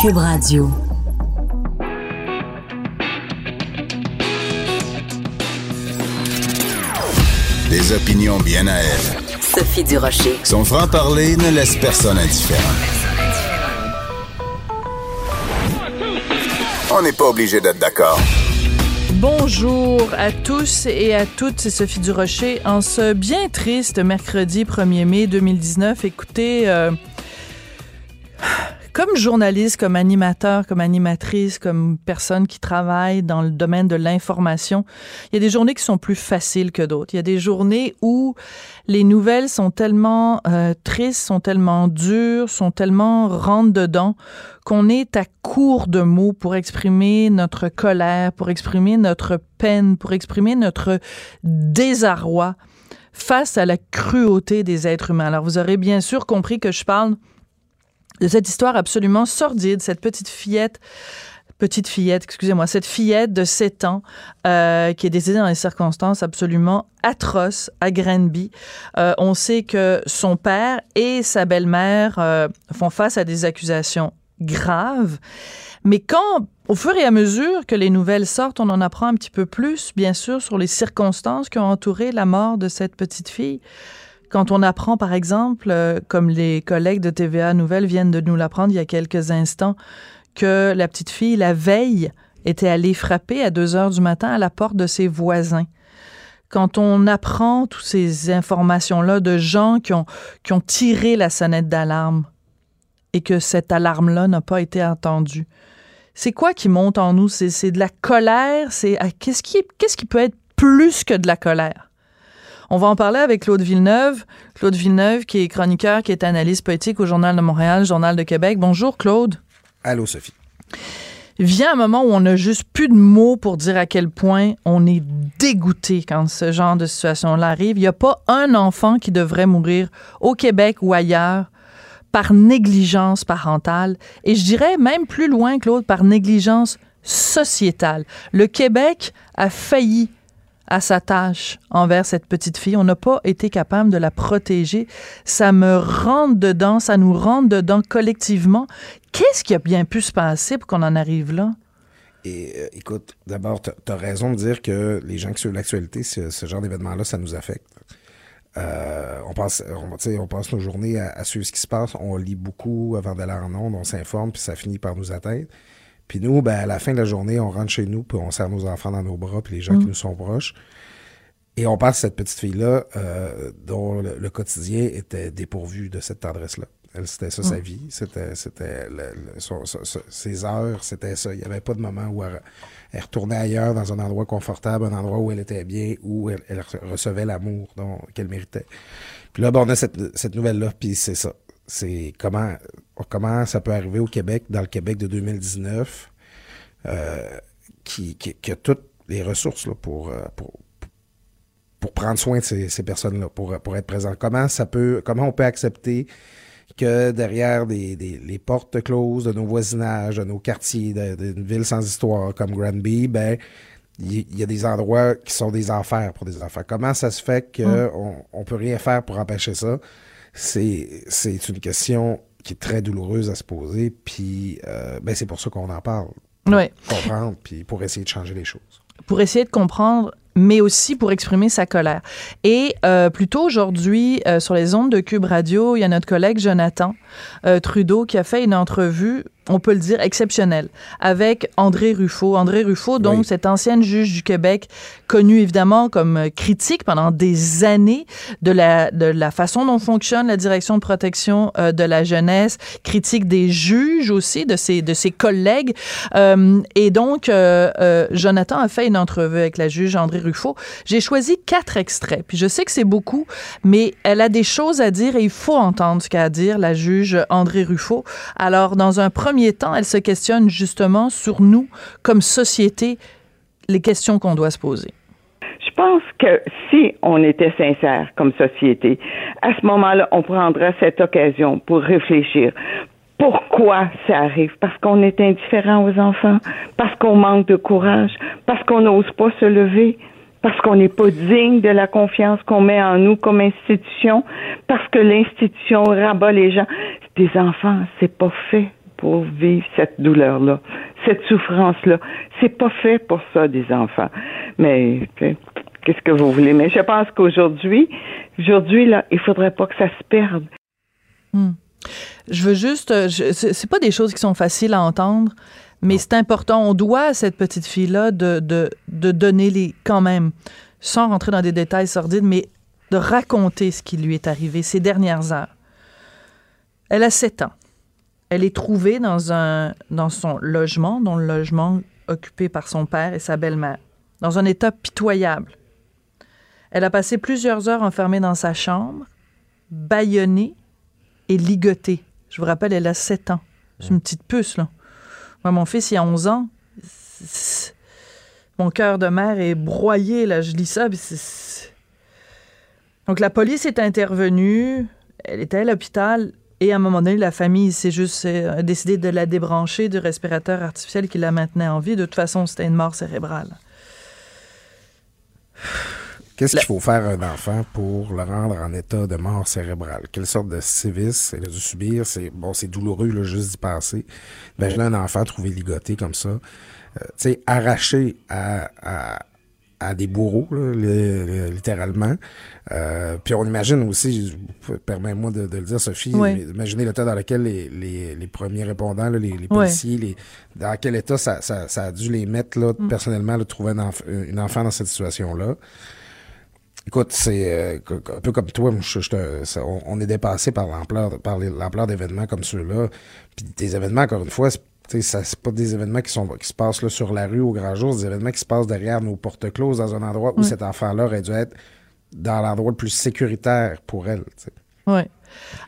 Cube Radio. Des opinions bien à elle. Sophie Durocher. Son franc-parler ne laisse personne indifférent. On n'est pas obligé d'être d'accord. Bonjour à tous et à toutes, c'est Sophie Durocher. En ce bien triste mercredi 1er mai 2019, écoutez, euh, comme journaliste, comme animateur, comme animatrice, comme personne qui travaille dans le domaine de l'information, il y a des journées qui sont plus faciles que d'autres. Il y a des journées où les nouvelles sont tellement euh, tristes, sont tellement dures, sont tellement rentre dedans qu'on est à court de mots pour exprimer notre colère, pour exprimer notre peine, pour exprimer notre désarroi face à la cruauté des êtres humains. Alors vous aurez bien sûr compris que je parle de cette histoire absolument sordide, cette petite fillette petite fillette, excusez-moi, cette fillette de 7 ans euh, qui est décédée dans des circonstances absolument atroces à Granby. Euh, on sait que son père et sa belle-mère euh, font face à des accusations graves. Mais quand, au fur et à mesure que les nouvelles sortent, on en apprend un petit peu plus, bien sûr, sur les circonstances qui ont entouré la mort de cette petite fille. Quand on apprend, par exemple, comme les collègues de TVA Nouvelles viennent de nous l'apprendre il y a quelques instants, que la petite fille, la veille, était allée frapper à 2 heures du matin à la porte de ses voisins. Quand on apprend toutes ces informations-là de gens qui ont, tiré la sonnette d'alarme et que cette alarme-là n'a pas été entendue, c'est quoi qui monte en nous? C'est de la colère? C'est qui, qu'est-ce qui peut être plus que de la colère? On va en parler avec Claude Villeneuve. Claude Villeneuve, qui est chroniqueur, qui est analyste politique au Journal de Montréal, Journal de Québec. Bonjour, Claude. Allô, Sophie. Vient un moment où on n'a juste plus de mots pour dire à quel point on est dégoûté quand ce genre de situation-là arrive. Il n'y a pas un enfant qui devrait mourir au Québec ou ailleurs par négligence parentale. Et je dirais même plus loin, Claude, par négligence sociétale. Le Québec a failli à sa tâche envers cette petite fille. On n'a pas été capable de la protéger. Ça me rentre dedans, ça nous rentre dedans collectivement. Qu'est-ce qui a bien pu se passer pour qu'on en arrive là? Et euh, écoute, d'abord, tu as raison de dire que les gens qui suivent l'actualité, ce, genre d'événement-là, ça nous affecte. Euh, on, passe, on, on passe nos journées à, suivre ce qui se passe. On lit beaucoup avant d'aller en ondes, on s'informe, puis ça finit par nous atteindre. Puis nous, ben, à la fin de la journée, on rentre chez nous, puis on serre nos enfants dans nos bras, puis les gens qui nous sont proches. Et on passe cette petite fille-là, euh, dont le, le, quotidien était dépourvu de cette tendresse-là. Elle, c'était ça, sa vie. C'était, c'était le, le, son, son, ses heures, c'était ça. Il n'y avait pas de moment où elle, elle, retournait ailleurs, dans un endroit confortable, un endroit où elle était bien, où elle, elle recevait l'amour qu'elle méritait. Puis là, ben, on a cette, cette nouvelle-là, puis c'est ça. C'est comment, comment ça peut arriver au Québec, dans le Québec de 2019, euh, qui, qui, qui, a toutes les ressources là, pour, pour, pour prendre soin de ces, ces personnes-là, pour, pour être présent. Comment ça peut, comment on peut accepter que derrière des, des, les portes closes de nos voisinages, de nos quartiers, d'une ville sans histoire comme Granby, ben il y, a des endroits qui sont des enfers pour des enfants. Comment ça se fait qu'on mm. on peut rien faire pour empêcher ça? C'est, c'est une question qui est très douloureuse à se poser, puis euh, ben c'est pour ça qu'on en parle. Pour ouais. comprendre, puis pour essayer de changer les choses. Pour essayer de comprendre mais aussi pour exprimer sa colère. Et euh, plutôt aujourd'hui, euh, sur les ondes de Cube Radio, il y a notre collègue Jonathan euh, Trudeau qui a fait une entrevue. On peut le dire, exceptionnelle avec André Ruffo. André Ruffo, donc, cette ancienne juge du Québec, connue évidemment comme critique pendant des années de la, de la façon dont fonctionne la direction de protection euh, de la jeunesse, critique des juges aussi, de ses, de ses collègues. Euh, et donc, euh, Jonathan a fait une entrevue avec la juge André Ruffo. J'ai choisi quatre extraits. Puis je sais que c'est beaucoup, mais elle a des choses à dire et il faut entendre ce qu'a à dire la juge André Ruffo. Alors, dans un premier temps, elle se questionne justement sur nous comme société, les questions qu'on doit se poser. Je pense que si on était sincère comme société, à ce moment-là, on prendra cette occasion pour réfléchir. Pourquoi ça arrive? Parce qu'on est indifférent aux enfants, parce qu'on manque de courage, parce qu'on n'ose pas se lever, parce qu'on n'est pas digne de la confiance qu'on met en nous comme institution, parce que l'institution rabat les gens. Des enfants, c'est pas fait pour vivre cette douleur-là, cette souffrance-là. C'est pas fait pour ça, des enfants. Mais qu'est-ce que vous voulez? Mais je pense qu'aujourd'hui, aujourd'hui, là, il faudrait pas que ça se perde. Hmm. Je veux juste, euh, c'est pas des choses qui sont faciles à entendre, mais c'est important. On doit à cette petite fille-là de, de, de donner les, quand même, sans rentrer dans des détails sordides, mais de raconter ce qui lui est arrivé ces dernières heures. Elle a sept ans. Elle est trouvée dans, un, dans son logement, dont le logement occupé par son père et sa belle-mère, dans un état pitoyable. Elle a passé plusieurs heures enfermée dans sa chambre, bâillonnée et ligotée. Je vous rappelle, elle a 7 ans. C'est une petite puce, là. Moi, mon fils, il a 11 ans. Mon cœur de mère est broyé, là. Je lis ça. Donc, la police est intervenue. Elle était à l'hôpital. Et à un moment donné, la famille s'est juste euh, décidé de la débrancher du respirateur artificiel qui la maintenait en vie. De toute façon, c'était une mort cérébrale. Qu'est-ce qu'il faut faire à un enfant pour le rendre en état de mort cérébrale? Quelle sorte de sévice il a dû subir? C'est bon, c'est douloureux là, juste d'y passer. Imaginez un enfant trouvé ligoté comme ça. Euh, tu sais, arraché à, à, des bourreaux, littéralement. Euh, puis on imagine aussi, permets-moi de, le dire, Sophie, imaginez l'état dans lequel les, les, premiers répondants, les, policiers, les, dans quel état ça, ça, ça, a dû les mettre, là, mm. personnellement, de trouver un une enfant dans cette situation-là. Écoute, c'est euh, un peu comme toi, on, est dépassé par l'ampleur par l'ampleur d'événements comme ceux-là. Puis des événements, encore une fois, c'est c'est pas des événements qui sont qui se passent là, sur la rue au grand jour, c'est des événements qui se passent derrière nos portes closes dans un endroit où cet enfant-là aurait dû être dans l'endroit le plus sécuritaire pour elle. Oui.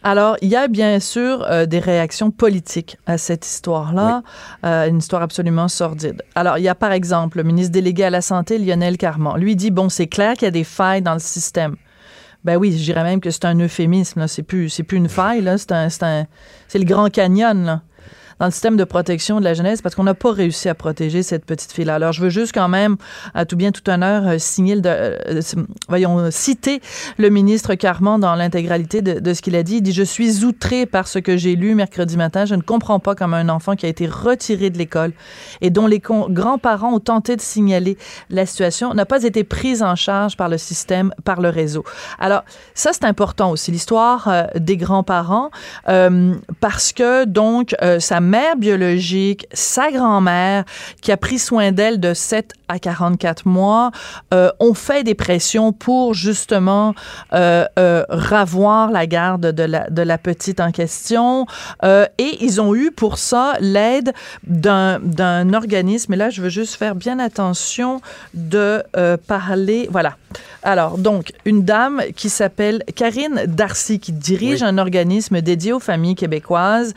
Alors, il y a bien sûr euh, des réactions politiques à cette histoire-là, euh, une histoire absolument sordide. Alors, il y a par exemple le ministre délégué à la Santé, Lionel Carman. Lui dit, bon, c'est clair qu'il y a des failles dans le système. Ben oui, je dirais même que c'est un euphémisme. C'est plus, c'est plus une faille, là. C'est un, c'est un, c'est le Grand Canyon, là dans le système de protection de la jeunesse parce qu'on n'a pas réussi à protéger cette petite fille-là. Alors, je veux juste quand même, à tout bien, tout honneur, euh, signer le, euh, voyons, citer le ministre Carman dans l'intégralité de, ce qu'il a dit. Il dit, je suis outré par ce que j'ai lu mercredi matin. Je ne comprends pas comment un enfant qui a été retiré de l'école et dont les grands-parents ont tenté de signaler la situation n'a pas été prise en charge par le système, par le réseau. Alors, ça, c'est important aussi, l'histoire euh, des grands-parents, euh, parce que, donc, euh, sa mère biologique, sa grand-mère, qui a pris soin d'elle de 7 à 44 mois, euh, ont fait des pressions pour justement euh, euh, ravoir la garde de la, de la petite en question. et ils ont eu pour ça l'aide d'un organisme. Et là, je veux juste faire bien attention de parler. Voilà. Alors, donc, une dame qui s'appelle Karine Darcy, qui dirige un organisme dédié aux familles québécoises,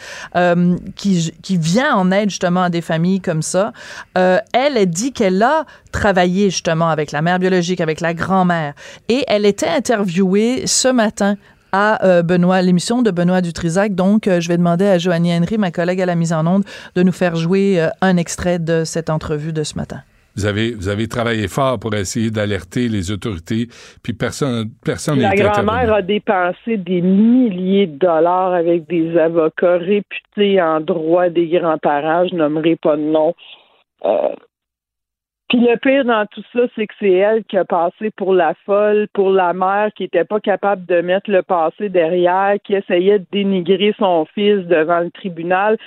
qui, qui vient en aide justement à des familles comme ça. elle, elle dit qu'elle a travaillé justement avec la mère biologique, avec la grand-mère. Et elle était interviewée ce matin à euh, Benoît, l'émission de Benoît Dutrisac. Donc, euh, je vais demander à Joanie Henry, ma collègue à la mise en onde, de nous faire jouer euh, un extrait de cette entrevue de ce matin. Vous avez, vous avez travaillé fort pour essayer d'alerter les autorités, puis personne personne La grand-mère a dépensé des milliers de dollars avec des avocats réputés en droit des grands-parents, je nommerai pas de nom. Puis le pire dans tout ça, c'est que c'est elle qui a passé pour la folle, pour la mère qui était pas capable de mettre le passé derrière, qui essayait de dénigrer son fils devant le tribunal.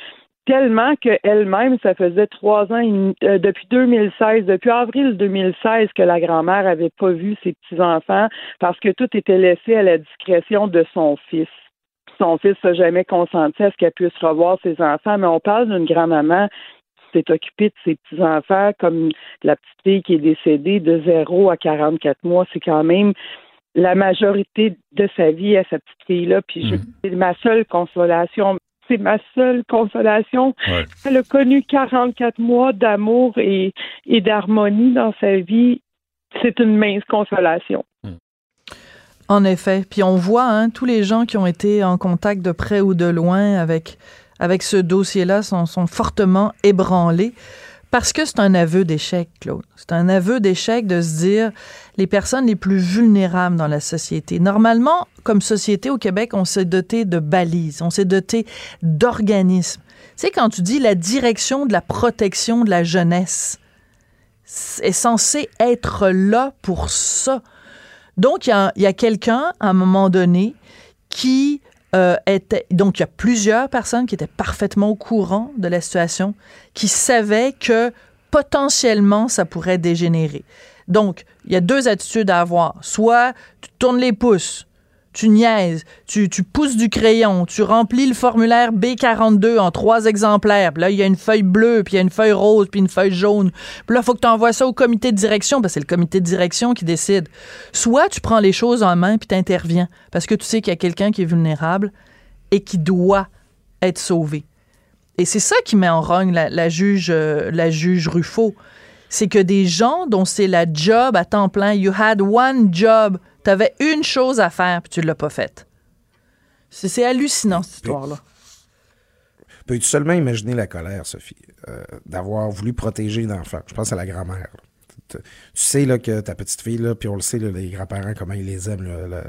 Tellement qu'elle-même, ça faisait trois ans, euh, depuis 2016, depuis avril 2016, que la grand-mère avait pas vu ses petits-enfants parce que tout était laissé à la discrétion de son fils. Son fils n'a jamais consenti à ce qu'elle puisse revoir ses enfants, mais on parle d'une grand-maman qui s'est occupée de ses petits-enfants, comme la petite fille qui est décédée de 0 à 44 mois. C'est quand même la majorité de sa vie à sa petite fille-là. Puis mhm. c'est ma seule consolation c'est ma seule consolation. Elle a connu 44 mois d'amour et, d'harmonie dans sa vie. C'est une mince consolation. Hmm. En effet. Puis on voit hein, tous les gens qui ont été en contact de près ou de loin avec, avec ce dossier-là sont, sont fortement ébranlés. Parce que c'est un aveu d'échec, Claude. C'est un aveu d'échec de se dire les personnes les plus vulnérables dans la société. Normalement, comme société au Québec, on s'est doté de balises, on s'est doté d'organismes. Tu sais, quand tu dis la direction de la protection de la jeunesse, est censé être là pour ça. Donc, il y a, y a quelqu'un, à un moment donné, qui euh, donc il y a plusieurs personnes qui étaient parfaitement au courant de la situation, qui savaient que potentiellement ça pourrait dégénérer. Donc, il y a deux attitudes à avoir. Soit tu tournes les pouces, tu niaises, tu, tu, pousses du crayon, tu remplis le formulaire B42 en trois exemplaires. Puis là, il y a une feuille bleue, puis il y a une feuille rose, puis une feuille jaune. Puis là, il faut que tu envoies ça au comité de direction, parce que c'est le comité de direction qui décide. Soit tu prends les choses en main, puis tu interviens, parce que tu sais qu'il y a quelqu'un qui est vulnérable et qui doit être sauvé. Et c'est ça qui met en rogne la, juge, euh, la juge Ruffo. C'est que des gens dont c'est la job à temps plein, you had one job tu avais une chose à faire, puis tu ne l'as pas faite. C'est hallucinant, cette histoire-là. Peux-tu seulement imaginer la colère, Sophie, euh, d'avoir voulu protéger l'enfant? Je pense à la grand-mère. Tu sais là, que ta petite fille, là, puis on le sait, les grands-parents, comment ils les aiment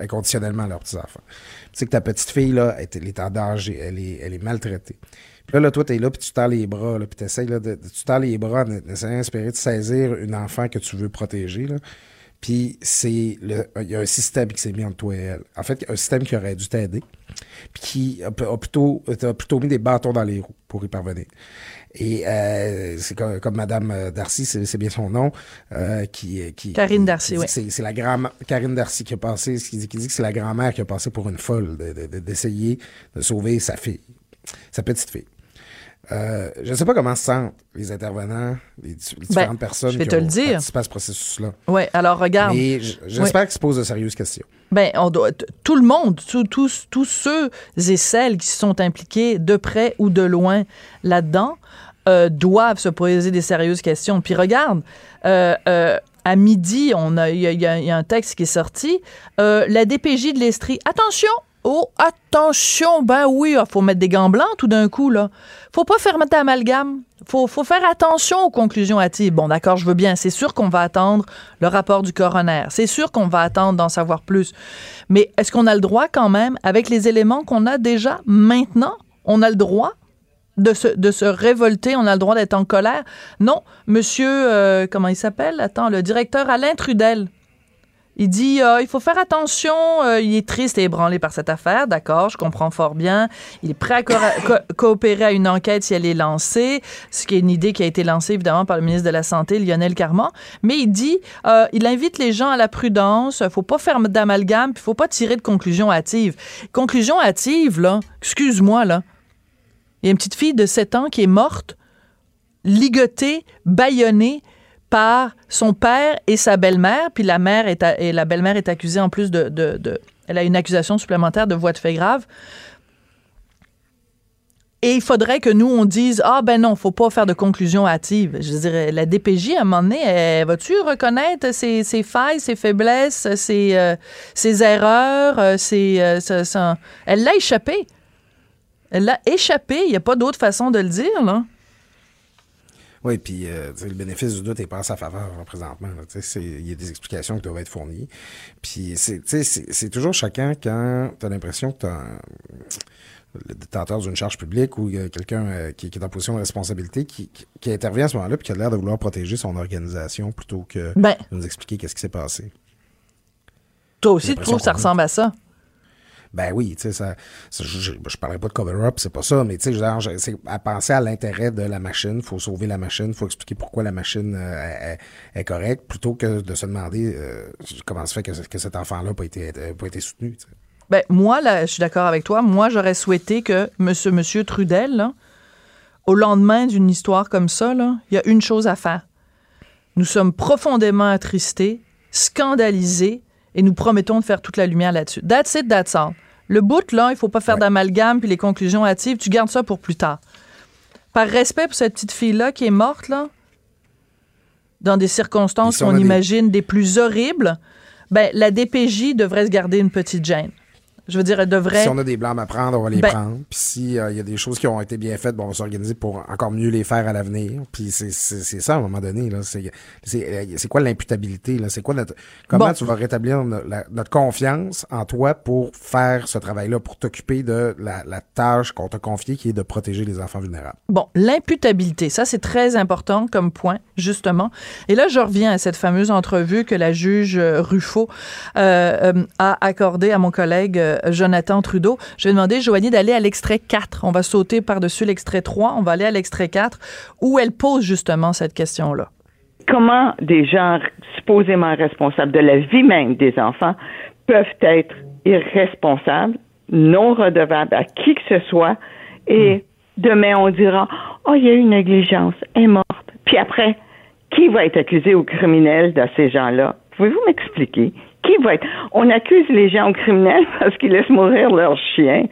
inconditionnellement, leurs petits-enfants. Tu sais que ta petite fille, là, elle, est en danger, elle est, elle est maltraitée. Puis là, toi, tu es là, puis tu tends les bras, puis tu essaies, de, tu tends les bras en essayant d'inspirer, de saisir une enfant que tu veux protéger. Là. Puis c'est le, il y a un système qui s'est mis entre toi et elle. En fait, un système qui aurait dû t'aider, puis qui a, plutôt, a plutôt mis des bâtons dans les roues pour y parvenir. Et euh, c'est comme, comme, Madame euh, Darcy, c'est bien son nom, euh, qui, qui Karine Darcy, oui. C'est la grand Karine Darcy qui a passé, qui dit, qui dit que c'est la grand-mère qui a passé pour une folle d'essayer de, de, sauver sa fille, sa petite fille. Euh, je ne sais pas comment se sentent les intervenants, les, ben, différentes personnes qui ont participé à ce processus-là. Oui, alors regarde. Mais j'espère qu'ils se posent de sérieuses questions. Ben, on doit, tout le monde, tous, tous ceux et celles qui se sont impliqués de près ou de loin là-dedans, euh, doivent se poser des sérieuses questions. Puis regarde, euh, à midi, il y, y, a un texte qui est sorti. la DPJ de l'Estrie, attention, Oh, attention, ben oui, il ah, faut mettre des gants blancs tout d'un coup, là. Faut pas faire mettre d'amalgame. Faut, faut faire attention aux conclusions hâtives. Bon, d'accord, je veux bien. C'est sûr qu'on va attendre le rapport du coroner. C'est sûr qu'on va attendre d'en savoir plus. Mais est-ce qu'on a le droit quand même, avec les éléments qu'on a déjà maintenant, on a le droit de se, de révolter, on a le droit d'être en colère? Non, monsieur, euh, comment il s'appelle? Attends, le directeur Alain Trudel il dit euh, il faut faire attention, euh, il est triste et ébranlé par cette affaire, d'accord, je comprends fort bien. Il est prêt à coopérer à une enquête si elle est lancée, ce qui est une idée qui a été lancée évidemment par le ministre de la Santé, Lionel Carman. Mais il dit euh, il invite les gens à la prudence, faut pas faire d'amalgame, puis faut pas tirer de conclusions hâtives. Conclusion hâtive, là, excuse-moi, là. Il y a une petite fille de 7 ans qui est morte, ligotée, bâillonnée, par son père et sa belle-mère, puis la mère est et la belle-mère est accusée en plus de, de, elle a une accusation supplémentaire de voie de fait grave. Et il faudrait que nous, on dise Ah, ben non, faut pas faire de conclusion hâtive. Je dirais, la DPJ, à un moment donné, va-tu reconnaître ses, ses, failles, ses faiblesses, ses, euh, ses erreurs, euh, ses, euh, Elle l'a échappé. Elle l'a échappé. Il n'y a pas d'autre façon de le dire, là. Oui, puis euh, le bénéfice du doute n'est pas en sa faveur présentement. Il y a des explications qui doivent être fournies. Puis c'est toujours chacun quand tu as l'impression que tu le détenteur d'une charge publique ou quelqu'un euh, qui, est en position de responsabilité qui, intervient à ce moment-là puis qui a l'air de vouloir protéger son organisation plutôt que ben. de nous expliquer qu'est-ce qui s'est passé. Toi aussi, tu trouves que ça ressemble à ça? Ben oui, tu sais, ça, je, je parlerai pas de cover-up, c'est pas ça, mais tu sais, c'est à penser à l'intérêt de la machine, faut sauver la machine, faut expliquer pourquoi la machine euh, est, correcte, plutôt que de se demander euh, comment se fait que, que cet enfant-là n'a pas été, soutenu. Ben, moi, là, je suis d'accord avec toi. Moi, j'aurais souhaité que monsieur, monsieur Trudel, au lendemain d'une histoire comme ça, il y a une chose à faire. Nous sommes profondément attristés, scandalisés, et nous promettons de faire toute la lumière là-dessus. That's it, that's all. Le bout, là, il faut pas faire Ouais. d'amalgame puis les conclusions hâtives. Tu gardes ça pour plus tard. Par respect pour cette petite fille-là qui est morte, là, dans des circonstances qu'on imagine des plus horribles, ben, la DPJ devrait se garder une petite gêne. Je veux dire, elle devrait. Si on a des blâmes à prendre, on va les Ben- prendre. Puis s'il y a des choses qui ont été bien faites, bon, on va s'organiser pour encore mieux les faire à l'avenir. Puis c'est ça, à un moment donné. là. C'est quoi l'imputabilité? C'est quoi notre... Comment Bon. tu vas rétablir la- notre confiance en toi pour faire ce travail-là, pour t'occuper de la, la tâche qu'on t'a confiée, qui est de protéger les enfants vulnérables? Bon, l'imputabilité, ça c'est très important comme point, justement. Et là, je reviens à cette fameuse entrevue que la juge euh, Ruffo euh, euh, a accordée à mon collègue euh, Jonathan Trudeau. Je vais demander, Joanie, d'aller à l'extrait 4. On va sauter par-dessus l'extrait 3, on va aller à l'extrait 4, où elle pose justement cette question-là? comment des gens supposément responsables de la vie même des enfants peuvent être irresponsables, non redevables à qui que ce soit, et demain on dira Oh, il y a eu une négligence, elle est morte. Puis après, qui va être accusé au criminel de ces gens-là? Pouvez-vous m'expliquer? Qui va être? On accuse les gens au criminel parce qu'ils laissent mourir leurs chiens.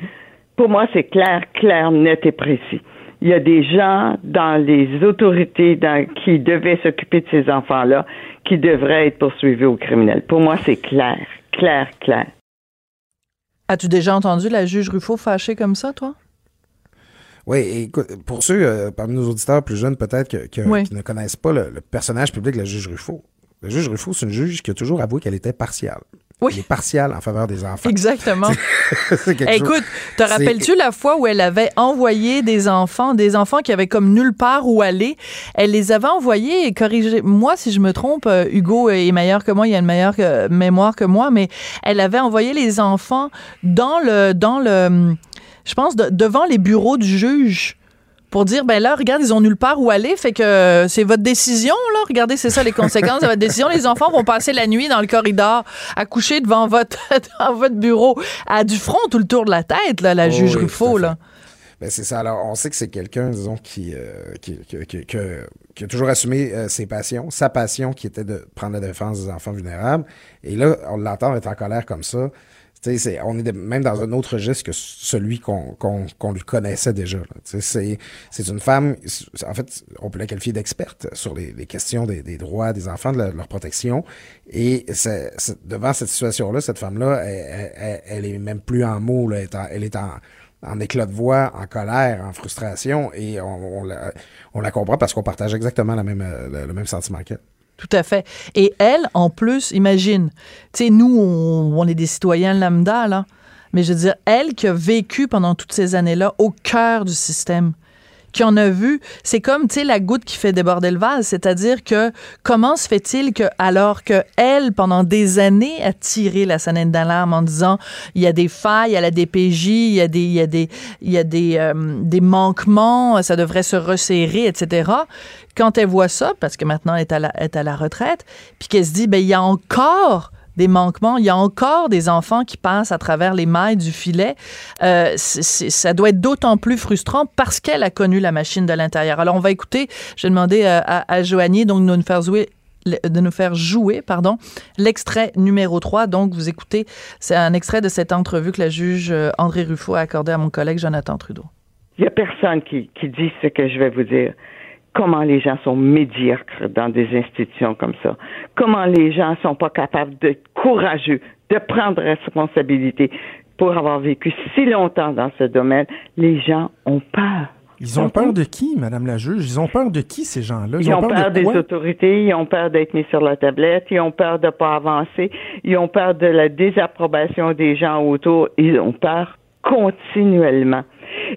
Pour moi, c'est clair, clair, net et précis. Il y a des gens dans les autorités dans- qui devaient s'occuper de ces enfants-là qui devraient être poursuivis au criminel. Pour moi, c'est clair, clair, clair. As-tu déjà entendu la juge Ruffo fâchée comme ça, toi? Oui, et écoute, pour ceux euh, parmi nos auditeurs plus jeunes, peut-être, que- que- Oui. qui ne connaissent pas le, le personnage public de la juge Ruffo. La juge Ruffo, c'est une juge qui a toujours avoué qu'elle était partiale. Oui. Elle est partiale en faveur des enfants. Exactement. Écoute, te rappelles-tu la fois où elle avait envoyé des enfants, des enfants qui avaient comme nulle part où aller? Elle les avait envoyés, et corrigez-moi si je me trompe, euh, Hugo est meilleur que moi, il a une meilleure euh, mémoire que moi, mais elle avait envoyé les enfants dans le, dans le, je pense, de- devant les bureaux du juge. Pour dire, ben là, regarde, ils ont nulle part où aller, fait que euh, c'est votre décision, là. Regardez, c'est ça les conséquences de votre décision. Les enfants vont passer la nuit dans le corridor à coucher devant votre, bureau. À du front tout le tour de la tête, là, la Oh juge oui, là. Ben, c'est ça. Alors, on sait que c'est quelqu'un, disons, qui, euh, qui, qui- qui- que- qui a toujours assumé euh, ses passions. Sa passion qui était de prendre la défense des enfants vulnérables. Et là, on l'entend être en colère comme ça. On est même dans un autre registre que celui qu'on qu'on lui connaissait déjà. C'est une femme, en fait, on peut la qualifier d'experte sur les, les questions des, des droits des enfants, de, leur protection. Et devant cette situation-là, cette femme-là, elle, elle- elle est même plus en mots, elle est en, elle est en, éclat de voix, en colère, en frustration, et on, on la, on la comprend parce qu'on partage exactement la même, euh, le même sentiment qu'elle. Tout à fait. Et elle, en plus, imagine, tu sais, nous, on, est des citoyens lambda, là. Mais je veux dire, elle qui a vécu pendant toutes ces années-là au cœur du système, qui en a vu, c'est comme, tu sais, la goutte qui fait déborder le vase. C'est-à-dire que comment se fait-il que, alors que elle, pendant des années, a tiré la sonnette d'alarme en disant, il y a des failles à la DPJ, il y a des, il y a des, il y a des, euh, des manquements, ça devrait se resserrer, etc. Quand elle voit ça, parce que maintenant elle est à la, retraite, puis qu'elle se dit, ben il y a encore des manquements, il y a encore des enfants qui passent à travers les mailles du filet. Euh, ça doit être d'autant plus frustrant parce qu'elle a connu la machine de l'intérieur. Alors on va écouter, je vais demander à, à, Joanie de nous faire jouer pardon l'extrait numéro 3 donc vous écoutez c'est un extrait de cette entrevue que la juge euh, André Ruffo a accordé à mon collègue Jonathan Trudeau. Il n'y a personne qui dit ce que je vais vous dire. Comment les gens sont médiocres dans des institutions comme ça. Comment les gens sont pas capables d'être courageux, de prendre responsabilité. Pour avoir vécu si longtemps dans ce domaine, les gens ont peur. Ils ont peur de qui, Madame la juge? Ils ont peur de qui, ces gens-là? Ils, ont, peur, de des autorités, ils ont peur d'être mis sur la tablette, ils ont peur de ne pas avancer, ils ont peur de la désapprobation des gens autour, ils ont peur continuellement.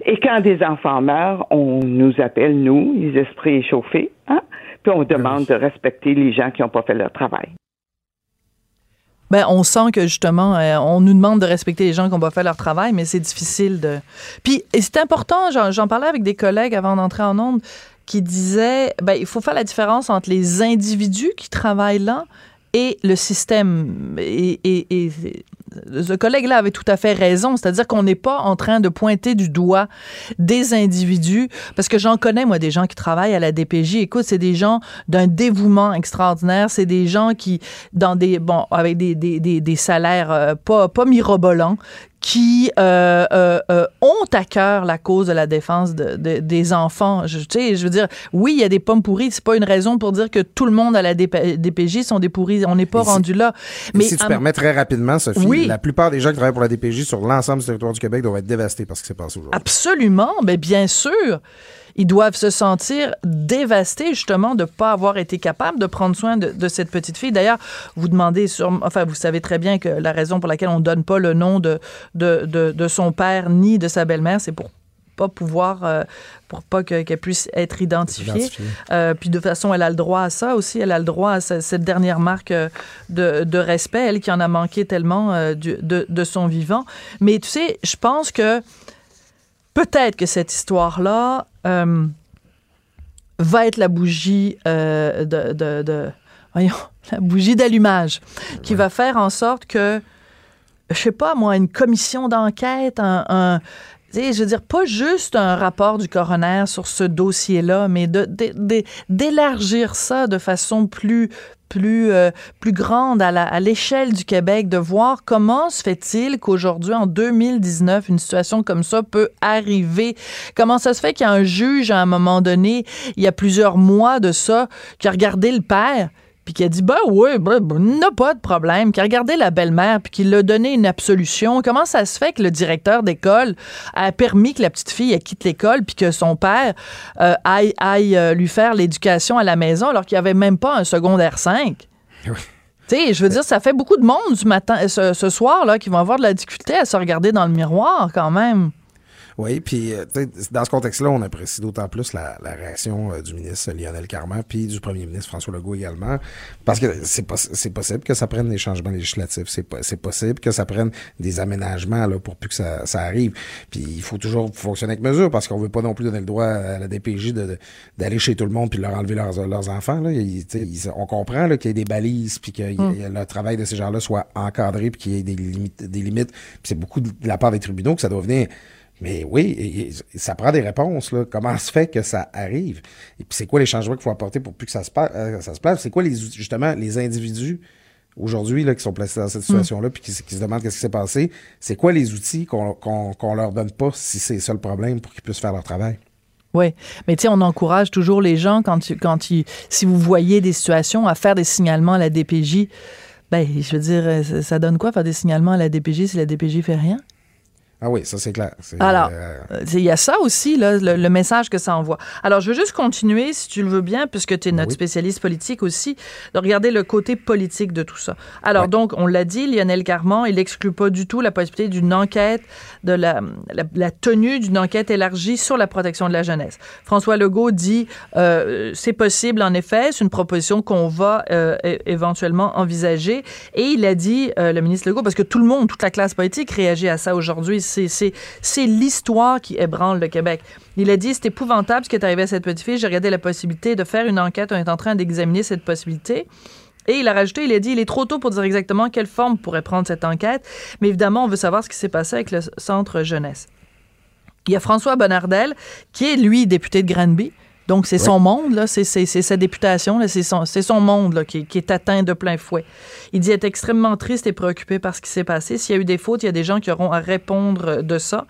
Et quand des enfants meurent, on nous appelle, nous, les esprits échauffés, hein? puis on demande de respecter les gens qui n'ont pas fait leur travail. Ben, on sent que justement, euh, on nous demande de respecter les gens qui ont pas fait leur travail, mais c'est difficile de. Puis, c'est important, j'en, parlais avec des collègues avant d'entrer en onde, qui disaient, ben, il faut faire la différence entre les individus qui travaillent là et le système. Et- et ce collègue-là avait tout à fait raison, c'est-à-dire qu'on n'est pas en train de pointer du doigt des individus, parce que j'en connais, moi, des gens qui travaillent à la DPJ. Écoute, c'est des gens d'un dévouement extraordinaire, c'est des gens qui, dans des, bon, avec des, des, des, salaires euh, pas, pas mirobolants, qui euh, euh, euh, ont à cœur la cause de la défense de- de- des enfants. Je, tu sais, je veux dire, oui, il y a des pommes pourries. C'est pas une raison pour dire que tout le monde à la DP DPJ sont des pourris. On n'est pas si- rendu là. Mais si tu permets très rapidement, Sophie, Oui. la plupart des gens qui travaillent pour la DPJ sur l'ensemble du territoire du Québec doivent être dévastés par ce qui s'est passé aujourd'hui. Absolument, mais bien sûr. Ils doivent se sentir dévastés justement de ne pas avoir été capables de prendre soin de, de cette petite fille. D'ailleurs, vous demandez, sur, enfin, vous savez très bien que la raison pour laquelle on ne donne pas le nom de, de, de, de son père ni de sa belle-mère, c'est pour pas pouvoir, euh, pour pas que- qu'elle puisse être identifiée. Identifié. Euh, puis de toute façon, elle a le droit à ça aussi. Elle a le droit à ce- cette dernière marque euh, de, de respect, elle qui en a manqué tellement euh, du- de, de son vivant. Mais tu sais, je pense que peut-être que cette histoire-là euh, va être la bougie euh, de, de- de- voyons, la bougie d'allumage qui va faire en sorte que, je sais pas moi, une commission d'enquête, un, je veux dire, pas juste un rapport du coroner sur ce dossier-là, mais de- de- de- d'élargir ça de façon plus plus, euh, plus grande à l'échelle du Québec, de voir comment se fait-il qu'aujourd'hui, en 2019, une situation comme ça peut arriver? Comment ça se fait qu'il y a un juge, à un moment donné, il y a plusieurs mois de ça, qui a regardé le père, puis qui a dit, ben oui, ben, ben, n'a pas de problème, qui a regardé la belle-mère, puis qui l'a donné une absolution. Comment ça se fait que le directeur d'école a permis que la petite fille elle quitte l'école, puis que son père euh, aille, aille, euh, lui faire l'éducation à la maison, alors qu'il n'y avait même pas un secondaire 5? Tu sais, je veux dire, ça fait beaucoup de monde ce matin, ce, ce soir là, qui vont avoir de la difficulté à se regarder dans le miroir quand même. Oui, puis euh, dans ce contexte-là, on apprécie d'autant plus la, la réaction euh, du ministre Lionel Carman puis du premier ministre François Legault également, parce que c'est pos- c'est possible que ça prenne des changements législatifs, c'est po- c'est possible que ça prenne des aménagements là, pour plus que ça, ça arrive. Puis il faut toujours fonctionner avec mesure, parce qu'on veut pas non plus donner le droit à la DPJ de- de- d'aller chez tout le monde puis de leur enlever leurs, leurs enfants. Là. Il- il- on comprend là, qu'il y ait des balises puis que il- le travail de ces gens-là soit encadré puis qu'il y ait des limites. Des limites. C'est beaucoup de la part des tribunaux que ça doit venir mais oui, et- et ça prend des réponses. Là. Comment se fait que ça arrive? Et puis c'est quoi les changements qu'il faut apporter pour plus que ça se, euh, ça se place? C'est quoi les justement les individus aujourd'hui qui sont placés dans cette situation-là puis qui, se- qui se demandent qu'est-ce qui s'est passé? C'est quoi les outils qu'on qu'on leur donne pas si c'est ça le problème pour qu'ils puissent faire leur travail? Oui, mais tu sais, on encourage toujours les gens quand tu, quand tu, si vous voyez des situations à faire des signalements à la DPJ. Ben, je veux dire, euh, ça, ça donne quoi faire des signalements à la DPJ si la DPJ fait rien? Ah oui, ça c'est clair. Alors, euh, euh, il y a ça aussi, là, le, le message que ça envoie. Alors, je veux juste continuer, si tu le veux bien, puisque tu es notre Oui. spécialiste politique aussi, de regarder le côté politique de tout ça. Alors, donc, on l'a dit, Lionel Carman, il n'exclut pas du tout la possibilité d'une enquête, de la, la, la tenue d'une enquête élargie sur la protection de la jeunesse. François Legault dit, euh, c'est possible, en effet, c'est une proposition qu'on va euh, éventuellement envisager. Et il a dit, le ministre Legault, parce que tout le monde, toute la classe politique réagit à ça aujourd'hui, c'est, l'histoire qui ébranle le Québec. Il a dit, c'est épouvantable ce qui est arrivé à cette petite fille. J'ai regardé la possibilité de faire une enquête. On est en train d'examiner cette possibilité. Et il a rajouté, il a dit, il est trop tôt pour dire exactement quelle forme pourrait prendre cette enquête, mais évidemment, on veut savoir ce qui s'est passé avec le centre jeunesse. Il y a François Bonnardel, qui est, lui, député de Granby. Donc, c'est son monde, là, c'est, sa députation, là, c'est, son, monde là, qui, qui est atteint de plein fouet. Il dit être extrêmement triste et préoccupé par ce qui s'est passé. S'il y a eu des fautes, il y a des gens qui auront à répondre euh, de ça.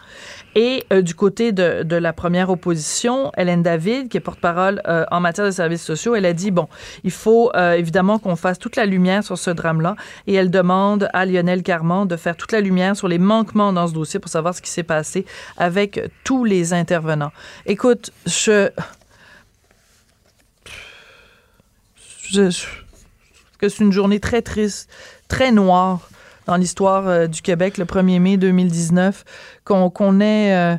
Et euh, du côté de, de la première opposition, Hélène David, qui est porte-parole euh, en matière de services sociaux, elle a dit, bon, il faut euh, évidemment qu'on fasse toute la lumière sur ce drame-là. Et elle demande à Lionel Carman de faire toute la lumière sur les manquements dans ce dossier pour savoir ce qui s'est passé avec tous les intervenants. Écoute, je... je, que c'est une journée très triste, très noire dans l'histoire euh, du Québec, le 1er mai 2019, qu'on ait, euh,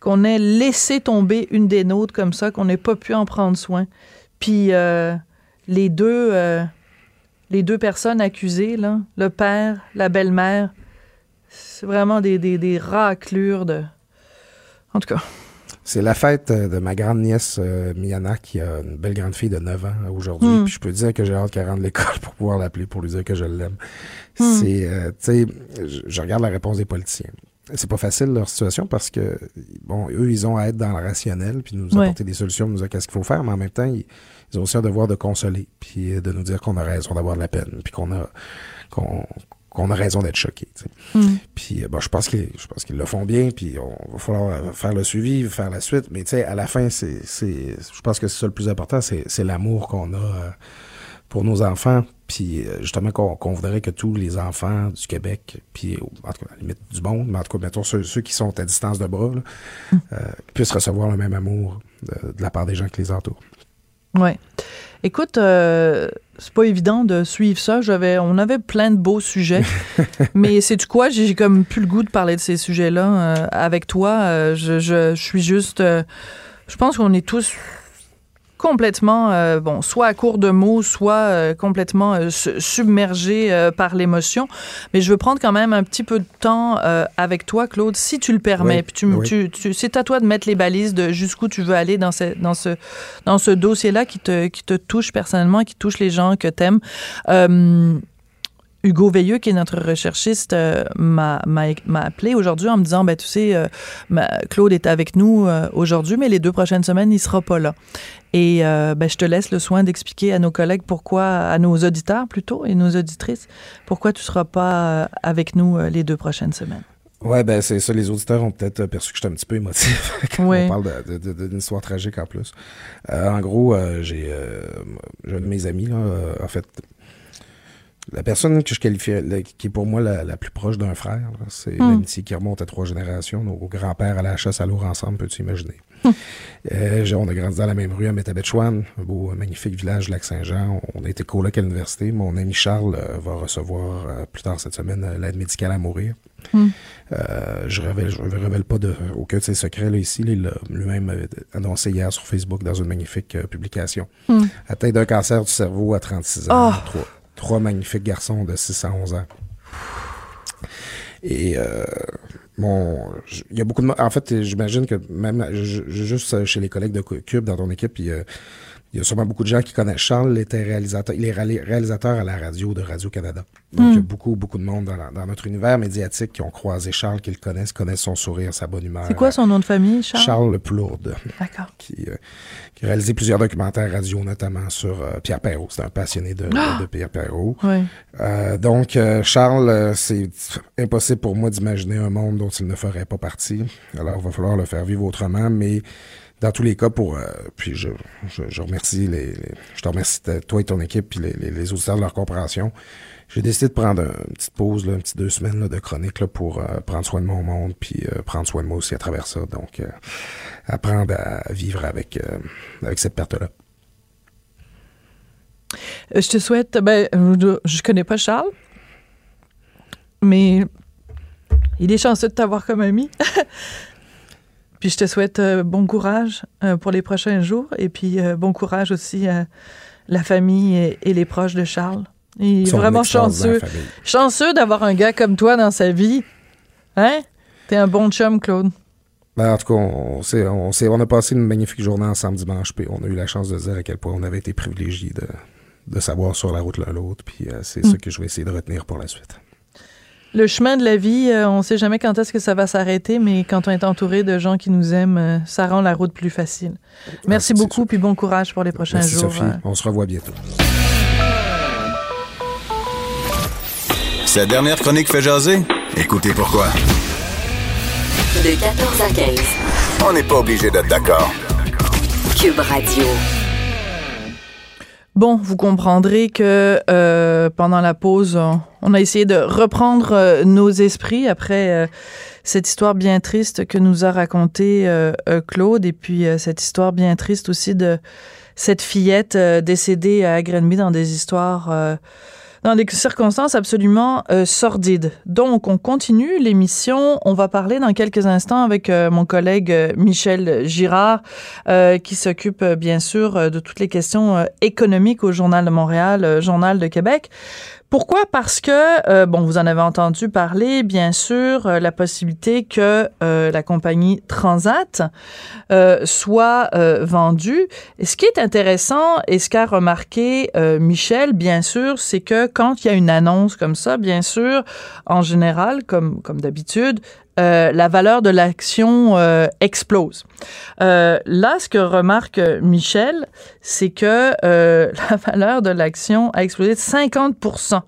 qu'on ait laissé tomber une des nôtres comme ça, qu'on n'ait pas pu en prendre soin. Puis euh, les deux... les deux personnes accusées, le père, la belle-mère, c'est vraiment des, des, des raclures de... En tout cas... C'est la fête euh, de ma grande nièce euh, Miana qui a une belle grande fille de 9 ans aujourd'hui. Hmm. Puis je peux dire que j'ai hâte qu'elle rentre l'école pour pouvoir l'appeler pour lui dire que je l'aime. Hmm. C'est, euh, tu sais, je, regarde la réponse des politiciens. C'est pas facile leur situation parce que bon, eux ils ont à être dans le rationnel puis nous Ouais. apporter des solutions, nous dire qu'est-ce qu'il faut faire, mais en même temps ils, ils ont aussi un devoir de consoler puis euh, de nous dire qu'on a raison d'avoir de la peine puis qu'on a qu'on qu'on a raison d'être choqué. Hmm. Puis euh, bon, je pense qu'ils je pense qu'ils le font bien, puis on va falloir euh, faire le suivi, faire la suite. Mais tu sais, à la fin, c'est, c'est, je pense que c'est ça le plus important, c'est, l'amour qu'on a euh, pour nos enfants. Puis justement qu'on, voudrait que tous les enfants du Québec, puis en tout cas à la limite du monde, mais en tout cas mettons ceux, ceux qui sont à distance de bras, là, euh, puissent recevoir le même amour de, de la part des gens qui les entourent. Ouais. Écoute, euh, c'est pas évident de suivre ça. J'avais, on avait plein de beaux sujets, mais c'est du quoi? J'ai comme plus le goût de parler de ces sujets-là euh, avec toi. Euh, je, je, je suis juste, euh, je pense qu'on est tous complètement, euh, bon, soit à court de mots, soit euh, complètement euh, su- submergés euh, par l'émotion. Mais je veux prendre quand même un petit peu de temps avec toi, Claude, si tu le permets. Oui, Puis tu, me- oui. tu, tu- c'est à toi de mettre les balises de jusqu'où tu veux aller dans ce, dans ce, dans ce dossier-là qui te, qui te touche personnellement, qui touche les gens que t'aimes. Hugo Veilleux, qui est notre recherchiste, euh, m'a appelé aujourd'hui en me disant, ben tu sais, euh, ma- Claude est avec nous euh, aujourd'hui, mais les deux prochaines semaines, il sera pas là. Et ben, je te laisse le soin d'expliquer à nos collègues pourquoi, à nos auditeurs plutôt et nos auditrices, pourquoi tu seras pas avec nous les deux prochaines semaines. Ouais, ben c'est ça. Les auditeurs ont peut-être perçu que j'étais un petit peu émotif quand on parle d'une histoire tragique en plus. Euh, en gros, euh, j'ai euh, un de mes amis, là, en fait, la personne que je qualifie, qui est pour moi la, la plus proche d'un frère, c'est Hmm. l'amitié qui remonte à trois générations. Nos grands-pères allaient à la chasse à l'ours ensemble, peux-tu imaginer? Euh, j'ai- on a grandi dans la même rue à Métabetchouane, un beau, un magnifique village, Lac-Saint-Jean. On a été coloc à l'université. Mon ami Charles euh, va recevoir euh, plus tard cette semaine euh, l'aide médicale à mourir. Hmm. Euh, je révèle, je révèle pas de, aucun de ses secrets là, ici. Il lui-même euh, annoncé hier sur Facebook dans une magnifique euh, publication. Hmm. Atteint d'un cancer du cerveau à 36 ans. Ah. Trois magnifiques garçons de 6 à 11 ans. Et euh, bon, il y a beaucoup de En fait, j'imagine que même j- juste chez les collègues de Cu- Cube dans ton équipe, il y a, il y a sûrement beaucoup de gens qui connaissent Charles. Il était réalisateur, il est ré- réalisateur à la radio de Radio-Canada. Donc, il y a Mm. beaucoup, beaucoup de monde dans, la- dans notre univers médiatique qui ont croisé Charles, qui le connaissent, connaissent son sourire, sa bonne humeur. C'est quoi son nom de famille, Charles? Charles Plourde, D'accord. qui, euh, qui a réalisé plusieurs documentaires radio, notamment sur euh, Pierre Perrault. C'est un passionné de, Ah! de Pierre Perrault. Oui. Euh, donc, Charles, c'est impossible pour moi d'imaginer un monde dont il ne ferait pas partie. Alors, il va falloir le faire vivre autrement, mais dans tous les cas, pour euh, puis je, je, remercie les, je te remercie toi et ton équipe puis les, les, auditeurs de leur compréhension. J'ai décidé de prendre un- une petite pause, là, une petite deux semaines là, de chronique là, pour euh, prendre soin de mon monde puis euh, prendre soin de moi aussi à travers ça. Donc, apprendre à vivre avec avec cette perte-là. Je te souhaite. Ben, je connais pas Charles, mais il est chanceux de t'avoir comme ami. puis je te souhaite euh, bon courage euh, pour les prochains jours et puis euh, bon courage aussi à la famille et, et les proches de Charles. Il est vraiment chanceux. Chanceux d'avoir un gars comme toi dans sa vie. Hein? T'es un bon chum, Claude. Ben, en tout cas, on, s'est- on, on a passé une magnifique journée ensemble dimanche, puis on a eu la chance de dire à quel point on avait été privilégiés de, de savoir sur la route l'un l'autre, puis euh, c'est Mm. ça que je vais essayer de retenir pour la suite. Le chemin de la vie, euh, on sait jamais quand est-ce que ça va s'arrêter, mais quand on est entouré de gens qui nous aiment, euh, ça rend la route plus facile. Merci Ah, beaucoup, puis bon courage pour les prochains Merci jours. Sophie, euh. on se revoit bientôt. Cette dernière chronique fait jaser? Écoutez pourquoi. De 14 à 15. On n'est pas obligé d'être d'accord. Cube Radio. Bon, vous comprendrez que euh, pendant la pause, on, a essayé de reprendre euh, nos esprits après euh, cette histoire bien triste que nous a racontée euh, Claude, et puis cette histoire bien triste aussi de cette fillette décédée à Grenby dans des histoires dans des circonstances absolument euh, sordides. Donc, on continue l'émission. On va parler dans quelques instants avec euh, mon collègue euh, Michel Girard, qui s'occupe bien sûr de toutes les questions économiques au Journal de Montréal, Journal de Québec. Pourquoi? Parce que, euh, bon, vous en avez entendu parler, bien sûr, euh, la possibilité que euh, la compagnie Transat soit vendue. Et ce qui est intéressant et ce qu'a remarqué Michel, bien sûr, c'est que quand il y a une annonce comme ça, bien sûr, en général, comme, comme d'habitude, euh, la valeur de l'action euh, explose. Euh, là, ce que remarque Michel, c'est que la valeur de l'action a explosé de 50%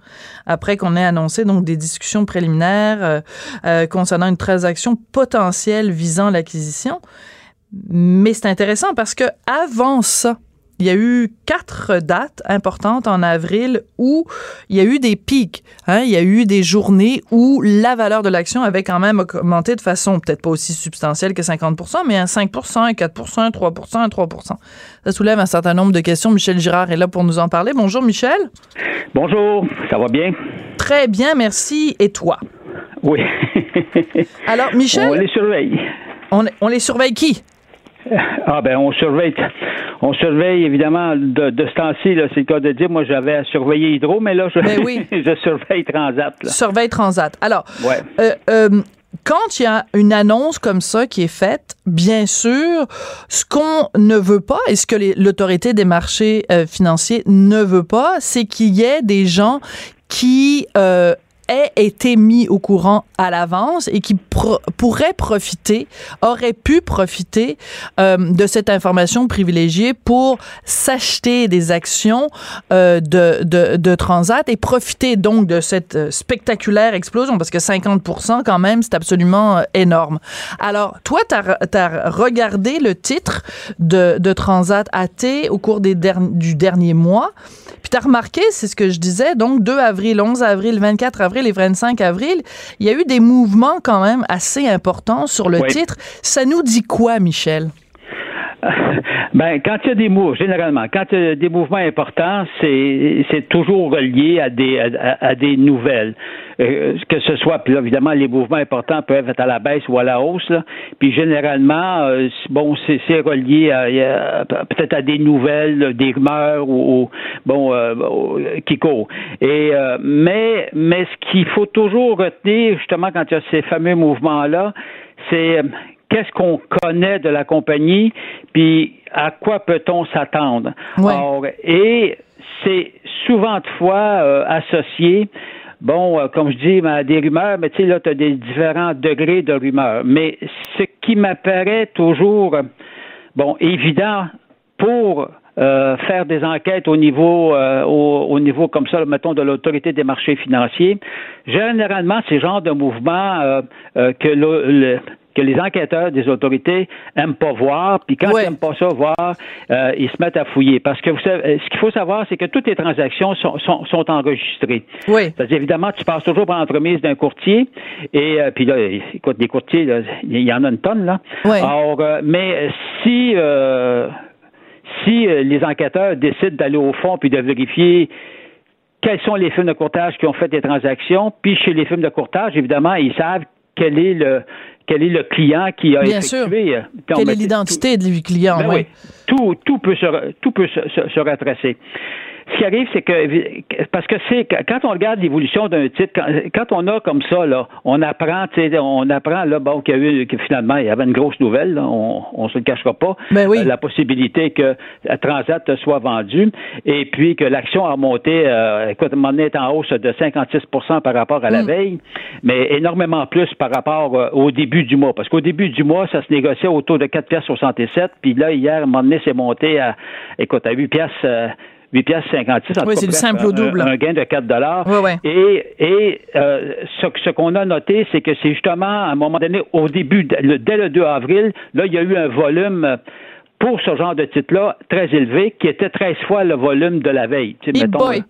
après qu'on ait annoncé donc des discussions préliminaires concernant une transaction potentielle visant l'acquisition. Mais c'est intéressant parce que avant ça, il y a eu quatre dates importantes en avril où il y a eu des pics. Hein? Il y a eu des journées où la valeur de l'action avait quand même augmenté de façon peut-être pas aussi substantielle que 50 mais à 5 4 3 3 Ça soulève un certain nombre de questions. Michel Girard est là pour nous en parler. Bonjour Michel. Bonjour, ça va bien? Très bien, merci. Et toi? Oui. Alors, Michel? On les surveille. On, on les surveille qui? Ah ben on surveille on surveille évidemment de, de ce temps-ci, c'est le cas de dire, moi j'avais à surveiller Hydro, mais là je, ben oui. je surveille Transat. Surveille Transat. Alors euh, euh, quand il y a une annonce comme ça qui est faite, bien sûr, ce qu'on ne veut pas et ce que l'autorité des marchés euh, financiers ne veut pas, c'est qu'il y ait des gens qui ait été mis au courant à l'avance et qui pourrait profiter, aurait pu profiter euh, de cette information privilégiée pour s'acheter des actions euh, de, de, Transat et profiter donc de cette euh, spectaculaire explosion parce que 50% quand même, c'est absolument énorme. Alors, toi, tu as, regardé le titre de, de Transat AT au cours des du dernier mois. Puis tu as remarqué, c'est ce que je disais, donc 2 avril, 11 avril, 24 avril et 25 avril, il y a eu des mouvements quand même assez importants sur le titre. Ça nous dit quoi, Michel? Ben, quand il y a des mouvements, généralement, quand il y a des mouvements importants, c'est toujours relié à des à, des nouvelles. Euh, que ce soit, puis là, évidemment, les mouvements importants peuvent être à la baisse ou à la hausse, là. Puis généralement, euh, bon, c'est relié à, peut-être à des nouvelles, des rumeurs ou, bon euh, qui courent. Et mais mais ce qu'il faut toujours retenir justement quand il y a ces fameux mouvements là, c'est qu'est-ce qu'on connaît de la compagnie, puis à quoi peut-on s'attendre? Et c'est souvent de fois euh, associé bon, euh, comme je dis, à des rumeurs, mais tu sais, là, tu as des différents degrés de rumeurs. Mais ce qui m'apparaît toujours, bon, évident pour euh, faire des enquêtes au niveau, au, niveau comme ça, mettons, de l'autorité des marchés financiers. Généralement, ces genres de mouvements que le, que les enquêteurs des autorités aiment pas voir, puis quand ils n'aiment pas ça voir, euh, ils se mettent à fouiller. Parce que vous savez, euh, ce qu'il faut savoir, c'est que toutes les transactions sont, sont, sont enregistrées. Oui. C'est-à-dire, évidemment, tu passes toujours par l'entremise d'un courtier, et euh, puis là, écoute, des courtiers, il y en a une tonne, là. Oui. Alors, mais si si les enquêteurs décident d'aller au fond puis de vérifier quels sont les firmes de courtage qui ont fait des transactions, puis chez les firmes de courtage, évidemment, ils savent quel est le quel est le client qui a Bien Sûr. Euh, Quelle est l'identité du client, ben oui. Tout, tout peut se, tout peut se, se retracer ce qui arrive, c'est que parce que c'est quand on regarde l'évolution d'un titre, quand, on a comme ça, là, on apprend, on apprend là, bon, qu'il y a eu que finalement il y avait une grosse nouvelle, on, on se le cachera pas, ben oui. Euh, la possibilité que Transat soit vendue et puis que l'action a monté, euh, écoute, mon est en hausse de 56% par rapport à la mm. veille, mais énormément plus par rapport euh, au début du mois, parce qu'au début du mois, ça se négociait autour de 4,67 puis là hier, mon s'est monté à, écoute, à 8 pièces. Euh, 8 piastres 56. oui, c'est du simple au double. Un, gain de 4 dollars. Oui, Et, et euh, ce, ce qu'on a noté, c'est que c'est justement à un moment donné, au début, dès le 2 avril, là, il y a eu un volume pour ce genre de titre-là très élevé, qui était 13 fois le volume de la veille. Tu sais, boy.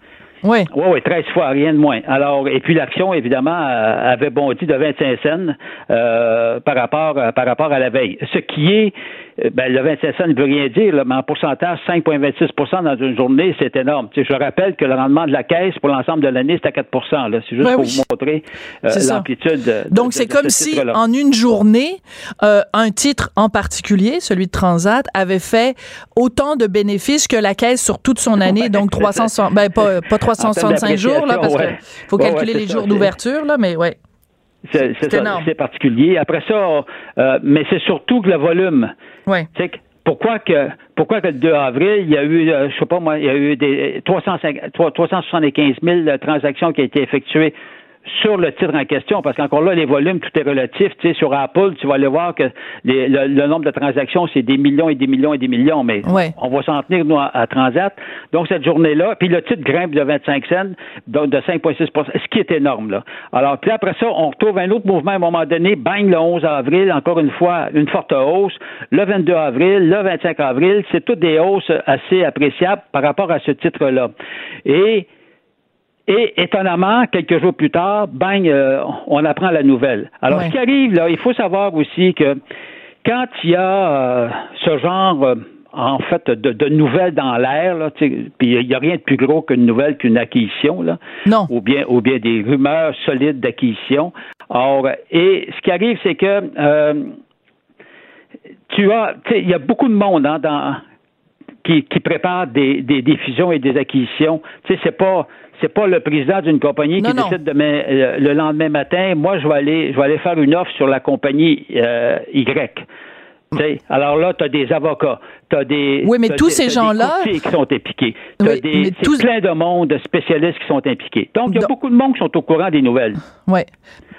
Oui. Oui, oui, 13 fois, rien de moins. Alors, et puis l'action, évidemment, euh, avait bondi de 25 cents euh, par rapport par rapport à la veille. Ce qui est euh, ben, le 27 cents ne veut rien dire, là, mais en pourcentage, 5,26% dans une journée, c'est énorme. Tu sais, je rappelle que le rendement de la caisse pour l'ensemble de l'année, c'est à 4 là. C'est juste Ben pour oui. vous montrer euh, l'amplitude. de- Donc, c'est comme ce si, en une journée, euh, un titre en particulier, celui de Transat, avait fait autant de bénéfices que la caisse sur toute son année, donc 300, ben, pas, pas 365 jours, là, parce ouais. qu'il faut Ouais, ouais, calculer les jours d'ouverture, là, mais ouais. C'est particulier. Après ça, euh, mais c'est surtout que le volume. Ouais. Pourquoi que pourquoi que le 2 avril, il y a eu, euh, je sais pas moi, il y a eu des 305 trois- 375 000 transactions qui ont été effectuées sur le titre en question, parce qu'encore là, les volumes, tout est relatif. Tu sais, sur Apple, tu vas aller voir que les- le, le nombre de transactions, c'est des millions et des millions et des millions, mais Ouais. on va s'en tenir, nous, à, à Transat. Donc, cette journée-là, puis le titre grimpe de 25 cents, donc de 5,6% ce qui est énorme, là. Alors, puis après ça, on retrouve un autre mouvement à un moment donné, bang, le 11 avril, encore une fois, une forte hausse. Le 22 avril, le 25 avril, c'est toutes des hausses assez appréciables par rapport à ce titre-là. Et et étonnamment, quelques jours plus tard, bang, euh, on apprend la nouvelle. Alors, Ouais. ce qui arrive, là, il faut savoir aussi que quand il y a euh, ce genre, euh, en fait, de, de nouvelles dans l'air, puis il n'y a rien de plus gros qu'une nouvelle qu'une acquisition, là, Non. ou bien, ou bien des rumeurs solides d'acquisition. Or, et ce qui arrive, c'est que euh, tu as, tu sais, il y a beaucoup de monde hein, dans, qui, qui prépare des, des, des fusions et des acquisitions. Tu sais, c'est pas c'est pas le président d'une compagnie Non, qui non. décide demain, euh, le lendemain matin, moi je vais aller je vais aller faire une offre sur la compagnie euh, Y. Tu sais, alors là, tu as des avocats, tu as des. Oui, mais tous des- ces gens-là- qui sont impliqués. Tu Oui, mais des tous- plein de monde, de spécialistes qui sont impliqués. Donc, il y a Donc- beaucoup de monde qui sont au courant des nouvelles. Ouais.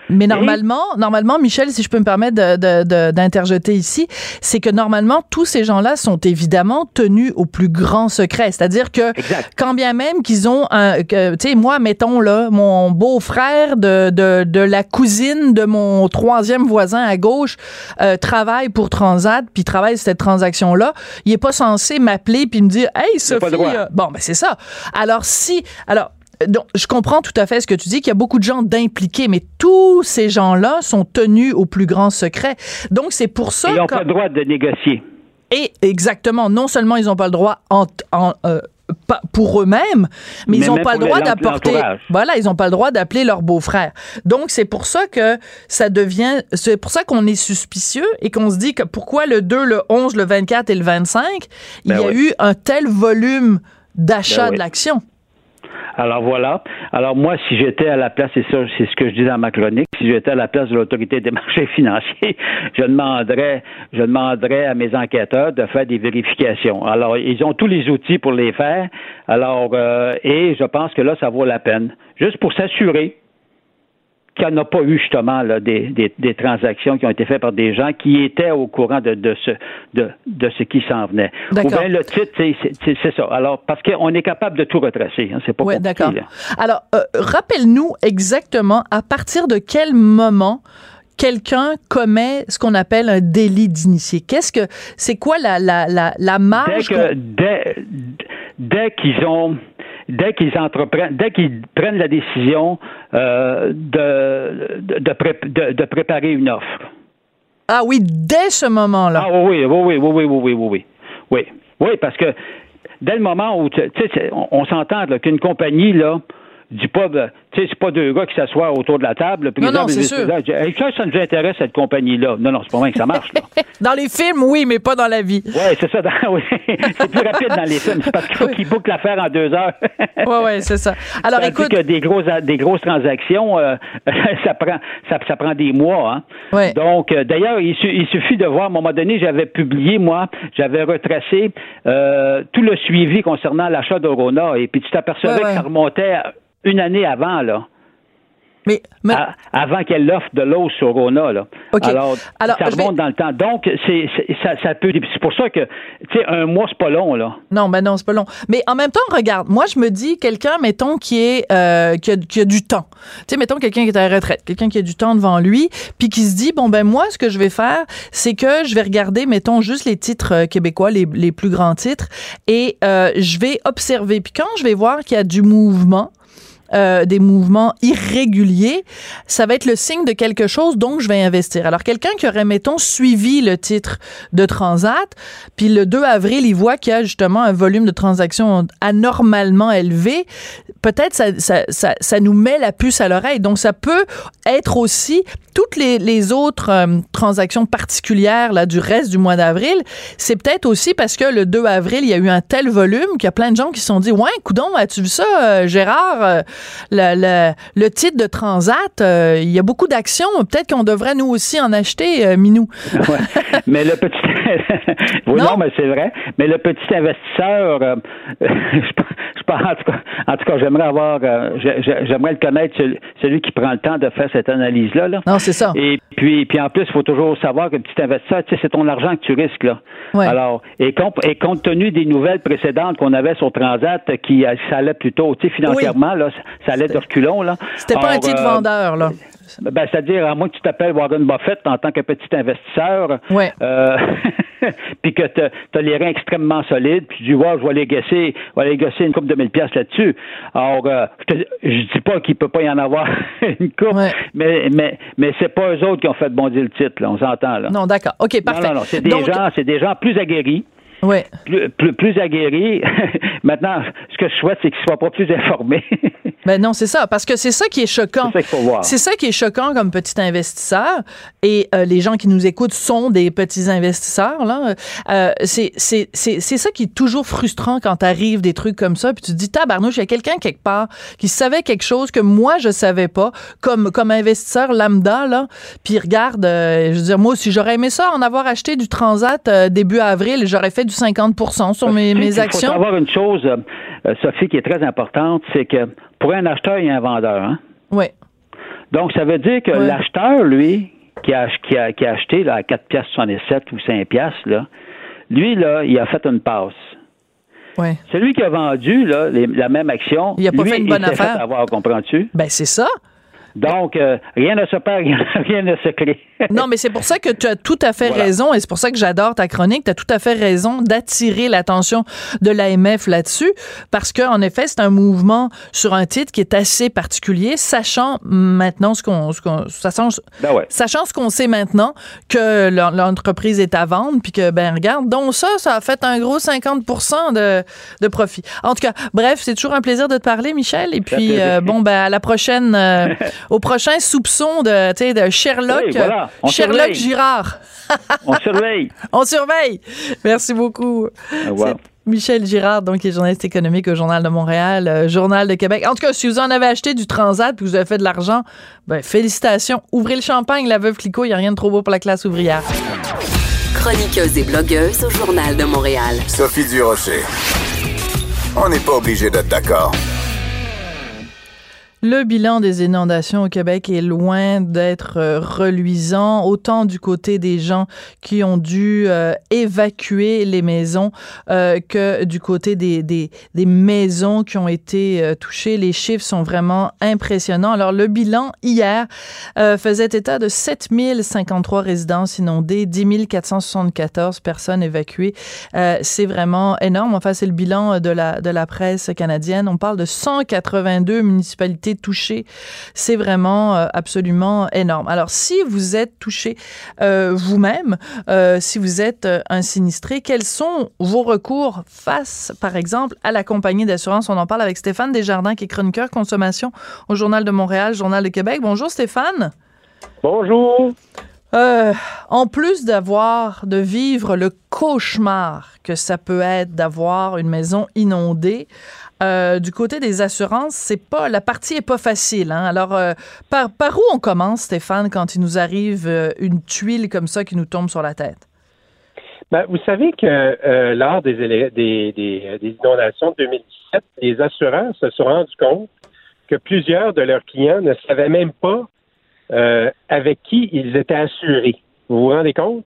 Mais normalement, normalement, Michel, si je peux me permettre de- de- de- d'interjeter ici, c'est que normalement, tous ces gens-là sont évidemment tenus au plus grand secret. C'est-à-dire que Exact. quand bien même qu'ils ont un, tu sais, moi, mettons là, mon beau-frère de, de, de la cousine de mon troisième voisin à gauche euh, travaille pour Transat, puis travaille cette transaction-là, il est pas censé m'appeler puis me dire, hey Sophie, euh, bon ben c'est ça. Alors si, alors donc, je comprends tout à fait ce que tu dis, qu'il y a beaucoup de gens d'impliqués, mais tous ces gens-là sont tenus au plus grand secret. Donc, c'est pour ça ils n'ont pas le droit de négocier. Et exactement, non seulement ils n'ont pas le droit en, en, euh, pas pour eux-mêmes, mais, Mais ils n'ont pas le droit d'apporter. Voilà, ils n'ont pas le droit d'appeler leur beau-frère. Donc c'est pour ça que ça devient, c'est pour ça qu'on est suspicieux et qu'on se dit que pourquoi le 2, le 11, le 24 et le 25, il Ben y a oui. eu un tel volume d'achat Ben oui. de l'action. Alors voilà. Alors moi, si j'étais à la place, ça, c'est ce que je dis dans ma chronique, si j'étais à la place de l'autorité des marchés financiers, je demanderais, je demanderais à mes enquêteurs de faire des vérifications. Alors ils ont tous les outils pour les faire. Alors euh, et je pense que là, ça vaut la peine, juste pour s'assurer qu'il n'y en a pas eu justement là, des, des, des transactions qui ont été faites par des gens qui étaient au courant de, de ce de, de ce qui s'en venait. Ou bien le titre, c'est- c'est c'est- c'est ça. Alors parce qu'on est capable de tout retracer. Hein, c'est pas Oui, compliqué, d'accord. Alors, euh, rappelle-nous exactement à partir de quel moment quelqu'un commet ce qu'on appelle un délit d'initié? Qu'est-ce que c'est quoi la la la, la Dès marge que qu'on- dès, dès qu'ils ont dès qu'ils entreprennent, dès qu'ils prennent la décision euh, de, de, pré- de- de préparer une offre. Ah oui, dès ce moment-là. Ah oui, oui, oui, oui, oui, oui, oui, oui, oui. Oui, parce que dès le moment où, tu sais, on, on s'entend qu'une compagnie, là, dit pas, ben, tu sais, c'est pas deux gars qui s'assoient autour de la table, Non, non, c'est sûr. Hey, ça, ça nous intéresse, cette compagnie-là. Non, non, c'est pas vrai que ça marche, là. Dans les films, oui, mais pas dans la vie. Oui, c'est ça. dans- oui. c'est plus rapide dans les films. C'est parce qu'il faut qu'ils bouclent l'affaire en deux heures. Ouais, ouais, c'est ça. Alors, Tandis écoute, que des grosses, des grosses transactions, euh, ça, prend, ça, ça prend des mois. Hein? Ouais. Donc, euh, d'ailleurs, il, su- il suffit de voir, à un moment donné, j'avais publié, moi, j'avais retracé euh, tout le suivi concernant l'achat d'Orona. Et puis, tu t'apercevais que ça remontait à une année avant, là. mais, mais- À- avant qu'elle l'offre de l'eau sur Rona, là. OK. Alors, Alors, ça vais- remonte dans le temps. Donc, c'est, ça, ça peut. C'est pour ça que, tu sais, un mois, c'est pas long, là. non, ben non, c'est pas long. Mais en même temps, regarde, moi, je me dis, quelqu'un, mettons, qui est euh, qui, a, qui a du temps. Tu sais, mettons quelqu'un qui est à la retraite, quelqu'un qui a du temps devant lui, puis qui se dit, bon ben moi, ce que je vais faire, c'est que je vais regarder, mettons, juste les titres euh, québécois, les, les plus grands titres, et euh, je vais observer. Puis quand je vais voir qu'il y a du mouvement, euh, des mouvements irréguliers, ça va être le signe de quelque chose, donc je vais investir. Alors, quelqu'un qui aurait, mettons, suivi le titre de Transat, puis le 2 avril, il voit qu'il y a justement un volume de transactions anormalement élevé, peut-être ça, ça, ça, ça nous met la puce à l'oreille. Donc, ça peut être aussi toutes les, les autres euh, transactions particulières là, du reste du mois d'avril, c'est peut-être aussi parce que le 2 avril, il y a eu un tel volume qu'il y a plein de gens qui se sont dit Ouais, coudon, as-tu vu ça, euh, Gérard? Euh, le, le, le, titre de Transat, il y a beaucoup d'actions. Peut-être qu'on devrait nous aussi en acheter, Minou. ouais. Mais le petit. oui, non? non, mais c'est vrai. Mais le petit investisseur, je, pense, en tout cas, en tout cas j'aimerais avoir. j'aimerais le connaître, celui, qui prend le temps de faire cette analyse-là. Là. Non, c'est ça. Et puis, puis en plus, il faut toujours savoir que le petit investisseur, tu sais, c'est ton argent que tu risques, là. Ouais. Alors, et, comp et, compte tenu des nouvelles précédentes qu'on avait sur Transat, qui ça allait plutôt, tu sais, financièrement, oui. là, ça allait de reculons, là. C'était pas un titre euh, vendeur, là. Ben, c'est-à-dire, à moins que tu t'appelles Warren Buffett en tant que petit investisseur, ouais. euh, puis que tu as les reins extrêmement solides, puis tu dis, ouais, je vais les gasser, je vais les gasser une coupe de mille pièces là-dessus. Alors, euh, je, te, je dis pas qu'il peut pas y en avoir une coupe, ouais. mais mais mais c'est pas eux autres qui ont fait bondir le titre, là, on s'entend là. Non, d'accord. Ok, parfait. Non, non, non. c'est des Donc... gens, c'est des gens plus aguerris. Ouais. Plus, plus, plus aguerris. Maintenant, ce que je souhaite, c'est qu'ils soient pas plus informés. ben non, c'est ça, parce que c'est ça qui est choquant. C'est ça qu'il faut voir. C'est ça qui est choquant comme petit investisseur. Et euh, les gens qui nous écoutent sont des petits investisseurs. Là, euh, c'est c'est c'est ça qui est toujours frustrant quand arrive des trucs comme ça. Puis tu te dis, tabarnouche, il y a quelqu'un quelque part qui savait quelque chose que moi je savais pas, comme comme investisseur lambda là. Puis regarde, euh, je veux dire, moi si j'aurais aimé ça, en avoir acheté du Transat euh, début avril, j'aurais fait du 50 sur mes, mes actions. Il faut savoir une chose, euh, Sophie, qui est très importante, c'est que pour un acheteur, il y a un vendeur. Hein? Oui. Donc, ça veut dire que ouais. l'acheteur, lui, qui a, qui a, qui a acheté là, à 4 piastres 77 ou 5 piastres, là, lui, là, il a fait une passe. Ouais. Celui qui a vendu là, les, la même action, il a pas lui, fait une bonne affaire. Fait avoir, comprends-tu? Ben, c'est ça. Donc, euh, rien ne se perd, rien, ne se crée. non, mais c'est pour ça que tu as tout à fait Voilà. raison et c'est pour ça que j'adore ta chronique. Tu as tout à fait raison d'attirer l'attention de l'AMF là-dessus parce qu'en effet, c'est un mouvement sur un titre qui est assez particulier, sachant maintenant ce qu'on. Ce qu'on sachant, Ben ouais. sachant ce qu'on sait maintenant que l'entreprise est à vendre puis que, ben, regarde, donc ça, ça a fait un gros 50 de, de profit. En tout cas, bref, c'est toujours un plaisir de te parler, Michel. Et puis, euh, bon, ben, à la prochaine. Euh, au prochain soupçon de, Sherlock, oui, voilà. On Sherlock surveille. Girard. On surveille. On surveille. Merci beaucoup. Michel Girard, donc, qui est journaliste économique au Journal de Montréal, euh, Journal de Québec. En tout cas, si vous en avez acheté du Transat puis vous avez fait de l'argent, ben, félicitations. Ouvrez le champagne, la veuve Clicquot. Il n'y a rien de trop beau pour la classe ouvrière. Chroniqueuse et blogueuse au Journal de Montréal. Sophie Durocher. On n'est pas obligé d'être d'accord. Le bilan des inondations au Québec est loin d'être euh, reluisant, autant du côté des gens qui ont dû euh, évacuer les maisons euh, que du côté des, des, maisons qui ont été touchées. Les chiffres sont vraiment impressionnants. Alors, le bilan hier faisait état de 7053 résidences inondées, 10 474 personnes évacuées. C'est vraiment énorme. Enfin, c'est le bilan de la, de la presse canadienne. On parle de 182 municipalités touchées. C'est vraiment euh, absolument énorme. Alors, si vous êtes touché euh, vous-même, euh, si vous êtes un sinistré, quels sont vos recours face, par exemple, à la compagnie d'assurance? On en parle avec Stéphane Desjardins, qui est chroniqueur consommation au Journal de Montréal, Journal de Québec. Bonjour, Stéphane. Bonjour. Euh, en plus d'avoir, de vivre le cauchemar que ça peut être d'avoir une maison inondée, euh, du côté des assurances, c'est pas la partie est pas facile. Hein? Alors, euh, par, par où on commence, Stéphane, quand il nous arrive une tuile comme ça qui nous tombe sur la tête? Ben, vous savez que lors des, des, des, des, inondations de 2017, les assureurs se sont rendus compte que plusieurs de leurs clients ne savaient même pas euh, avec qui ils étaient assurés. Vous vous rendez compte?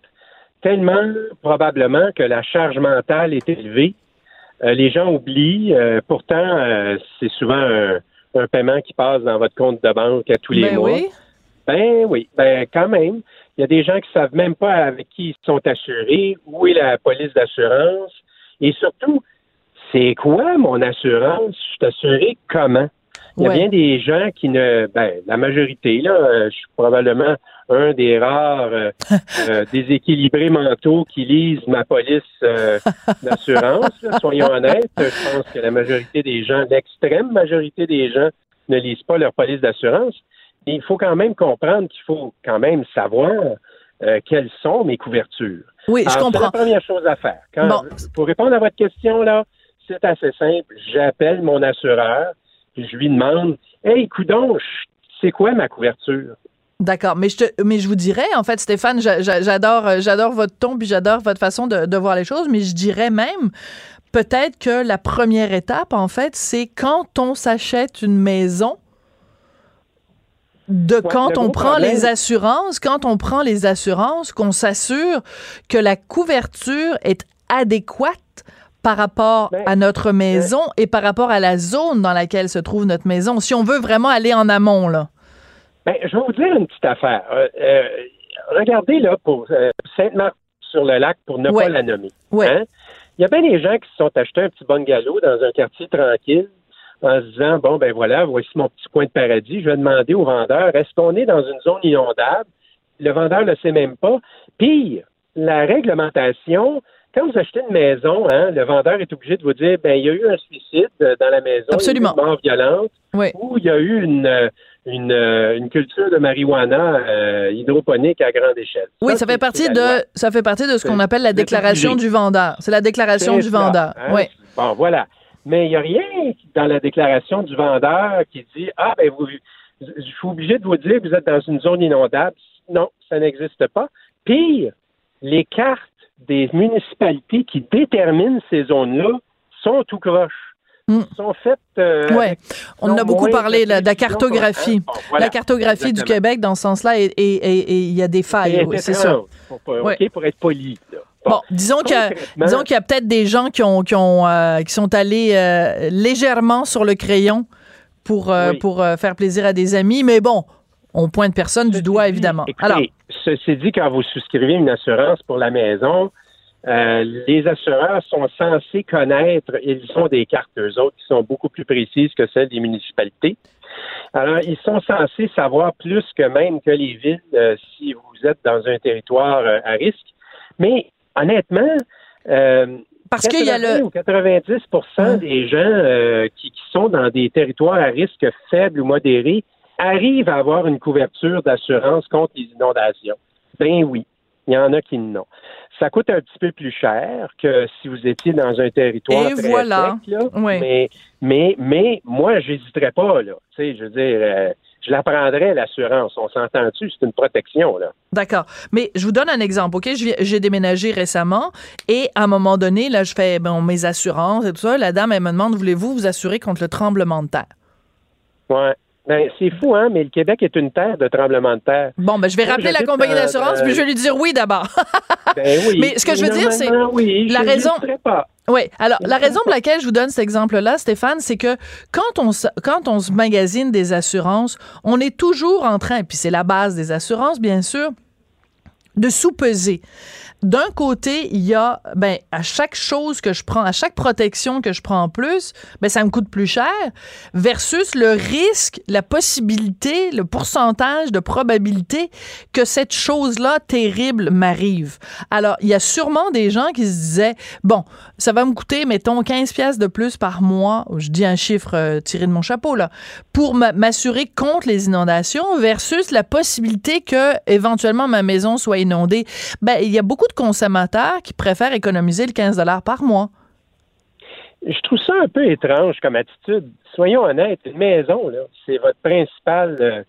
Tellement probablement que la charge mentale est élevée. Euh, les gens oublient. Euh, pourtant, c'est souvent un, un, paiement qui passe dans votre compte de banque à tous les ben mois. Oui. Ben oui, ben quand même. Il y a des gens qui savent même pas avec qui ils sont assurés, où est la police d'assurance, et surtout, c'est quoi mon assurance? Je suis assuré comment? Il y a bien des gens qui ne, ben, la majorité, là, euh, je suis probablement un des rares euh, euh, déséquilibrés mentaux qui lisent ma police euh, d'assurance. Soyons honnêtes, je pense que la majorité des gens, l'extrême majorité des gens, ne lisent pas leur police d'assurance. Et il faut quand même comprendre qu'il faut quand même savoir euh, quelles sont mes couvertures. Oui, je comprends. C'est la première chose à faire. Quand- Bon. Pour répondre à votre question, là, c'est assez simple. J'appelle mon assureur, je lui demande Hey, coudon, c'est quoi ma couverture? D'accord, mais je te, mais je vous dirais en fait Stéphane, j'adore euh, j'adore votre ton puis j'adore votre façon de, de voir les choses, mais je dirais même peut-être que la première étape en fait, c'est quand on s'achète une maison de quand on prend problème- les assurances, quand on prend les assurances, qu'on s'assure que la couverture est adéquate par rapport Ben, à notre maison et par rapport à la zone dans laquelle se trouve notre maison. Si on veut vraiment aller en amont là. Ben, je vais vous dire une petite affaire. Euh, euh, regardez là pour euh, Sainte-Marthe-sur-le-Lac, pour ne Ouais. pas la nommer. Ouais. Hein? Il y a bien des gens qui se sont achetés un petit bungalow dans un quartier tranquille en se disant bon ben voilà, voici mon petit coin de paradis. Je vais demander au vendeur est-ce qu'on est dans une zone inondable? Le vendeur ne le sait même pas. Pire, la réglementation. Quand vous achetez une maison, hein, le vendeur est obligé de vous dire ben il y a eu un suicide euh, dans la maison, Absolument. une mort violente, Oui. ou il y a eu une euh, une, euh, une culture de marijuana euh, hydroponique à grande échelle. Oui, ça fait partie de ça fait partie de ce qu'on appelle la déclaration du vendeur. C'est la déclaration du ça, vendeur. hein? Oui. Bon, voilà. Mais il n'y a rien dans la déclaration du vendeur qui dit Ah, ben, vous, je suis obligé de vous dire que vous êtes dans une zone inondable. Non, ça n'existe pas. Pire, les cartes des municipalités qui déterminent ces zones-là sont tout croche. Mm. Sont faites. euh, Ouais. On en a beaucoup parlé là, de la cartographie. Bon, voilà. La cartographie du. Québec dans ce sens-là et il y a des failles, C'est oui, c'est ça. pour, Ouais. Pour être poli. là. Bon, disons qu'il y a, peut-être des gens qui ont qui ont euh, qui sont allés euh, légèrement sur le crayon pour euh, Oui. pour faire plaisir à des amis, mais bon, on pointe personne du doigt évidemment. Écoutez, Alors, ceci dit, quand vous souscrivez une assurance pour la maison, euh, les assureurs sont censés connaître, ils ont des cartes, eux autres, qui sont beaucoup plus précises que celles des municipalités. Alors, ils sont censés savoir plus que même que les villes euh, si vous êtes dans un territoire euh, à risque. Mais honnêtement, Parce qu'il y a 80 le- ou 90% des gens qui, qui sont dans des territoires à risque faible ou modéré arrivent à avoir une couverture d'assurance contre les inondations? Ben oui, il y en a qui n'ont. Ça coûte un petit peu plus cher que si vous étiez dans un territoire Et très voilà. sec, là. Oui. Mais, mais, mais moi, j'hésiterais pas, là. Tu sais, je veux dire, euh, je la prendrais, l'assurance. On s'entend dessus, c'est une protection, là. D'accord. Mais je vous donne un exemple, OK? J'ai déménagé récemment et à un moment donné, là, je fais bon, mes assurances et tout ça. La dame, elle me demande, voulez-vous vous assurer contre le tremblement de terre? Ouais. Ben, c'est fou, hein, mais le Québec est une terre de tremblement de terre. Bon, ben, je vais Moi, rappeler la compagnie d'assurance, dans- puis je vais lui dire oui d'abord. Ben oui. Mais ce que je veux dire, c'est oui, la raison- pas. Oui. Alors, la raison pour laquelle je vous donne cet exemple-là, Stéphane, c'est que quand on, se- quand on se magasine des assurances, on est toujours en train, puis c'est la base des assurances, bien sûr, de sous-peser. D'un côté, il y a, ben, à chaque chose que je prends, à chaque protection que je prends en plus, ben, ça me coûte plus cher, versus le risque, la possibilité, le pourcentage de probabilité que cette chose-là terrible m'arrive. Alors, il y a sûrement des gens qui se disaient, bon, ça va me coûter, mettons, 15 pièces de plus par mois, je dis un chiffre euh, tiré de mon chapeau, là, pour ma- m'assurer contre les inondations versus la possibilité que, éventuellement, ma maison soit inondée. Ben, il y a beaucoup de consommateurs qui préfèrent économiser le 15 par mois. Je trouve ça un peu étrange comme attitude. Soyons honnêtes, une maison, là, c'est votre principal. euh,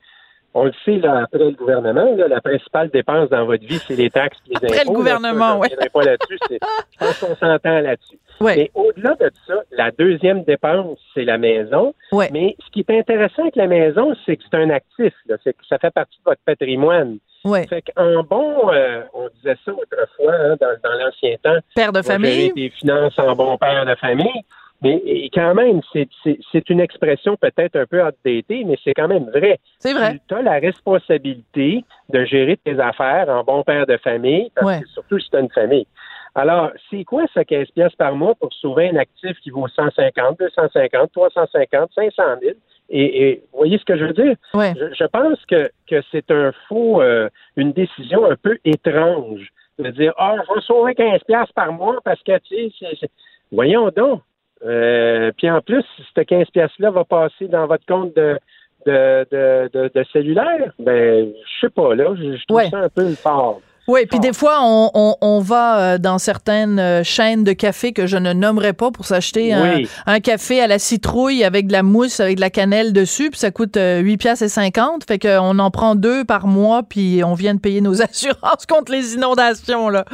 on le sait, là, après le gouvernement, là, la principale dépense dans votre vie, c'est les taxes et les Après le impôts. gouvernement, je reviendrai pas là-dessus. Je pense qu'on s'entend là-dessus. Ouais. Mais au-delà de ça, la deuxième dépense, c'est la maison. Ouais. Mais ce qui est intéressant avec la maison, c'est que c'est un actif. là. C'est que ça fait partie de votre patrimoine. Ouais. Fait qu'un bon, euh, on disait ça autrefois hein, dans, dans l'ancien temps, Père de famille. tes finances en bon père de famille. Mais et quand même, c'est- c'est c'est une expression peut-être un peu outdatée, mais c'est quand même vrai. C'est vrai. Tu as la responsabilité de gérer tes affaires en bon père de famille, parce Ouais. que surtout si tu as une famille. Alors, c'est quoi ce 15 pièces par mois pour sauver un actif qui vaut 150, 250, 350, 500 000? Et, et vous voyez ce que je veux dire? Ouais. Je, je pense que, que c'est un faux, euh, une décision un peu étrange de dire, ah, je vais sauver 15 pièces par mois parce que, tu sais, voyons donc. Euh, puis en plus, si ce 15 pièces-là va passer dans votre compte de, de, de, de, de cellulaire, ben, je sais pas, là, je, je trouve Ouais. ça un peu fort. Oui, puis des fois, on, on, on va euh, dans certaines euh, chaînes de café que je ne nommerai pas pour s'acheter un, Oui. un café à la citrouille avec de la mousse, avec de la cannelle dessus, puis ça coûte euh, 8 piastres et 50. Fait qu'on en prend deux par mois, puis on vient de payer nos assurances contre les inondations, là.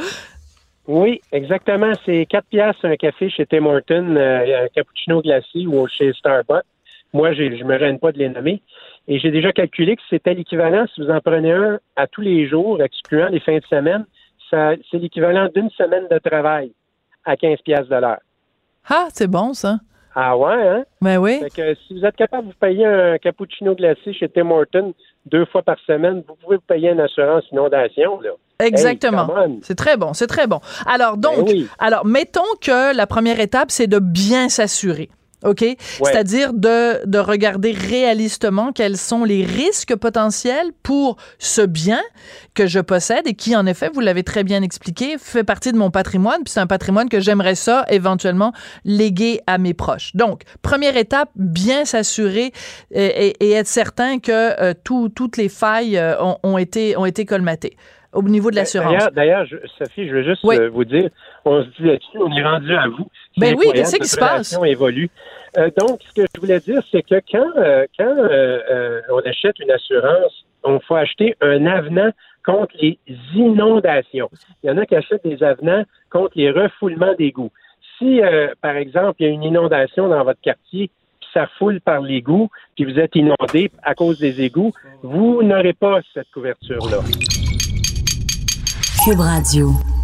Oui, exactement. C'est 4 piastres un café chez Tim Hortons, euh, un cappuccino glacé ou chez Starbucks. Moi, je me gêne pas de les nommer. Et j'ai déjà calculé que c'était l'équivalent, si vous en prenez un à tous les jours, excluant les fins de semaine, ça, c'est l'équivalent d'une semaine de travail à 15 piastres de l'heure. Ah, c'est bon, ça. Ah ouais, hein? Ben oui. Fait que si vous êtes capable de vous payer un cappuccino glacé chez Tim Hortons deux fois par semaine, vous pouvez vous payer une assurance inondation, là. Exactement. Hey, c'est très bon, c'est très bon. Alors donc, Ben oui. alors mettons que la première étape c'est de bien s'assurer. OK? C'est-à-dire de, de regarder réalistement quels sont les risques potentiels pour ce bien que je possède et qui, en effet, vous l'avez très bien expliqué, fait partie de mon patrimoine, puis c'est un patrimoine que j'aimerais ça éventuellement léguer à mes proches. Donc, première étape, bien s'assurer et, et- et être certain que euh, tout- toutes les failles euh, ont, ont été, ont été colmatées au niveau de l'assurance. D'ailleurs, Sophie, je veux juste Oui. euh, vous dire, on se dit là-dessus, on est rendu à vous. Ben oui, qu'est-ce qui se passe? évolue. Euh, donc, ce que je voulais dire, c'est que quand, euh, quand euh, on achète une assurance, on faut acheter un avenant contre les inondations. Il y en a qui achètent des avenants contre les refoulements d'égouts. Si, par exemple, il y a une inondation dans votre quartier, puis ça foule par l'égout, puis vous êtes inondé à cause des égouts, vous n'aurez pas cette couverture-là. Cube Radio.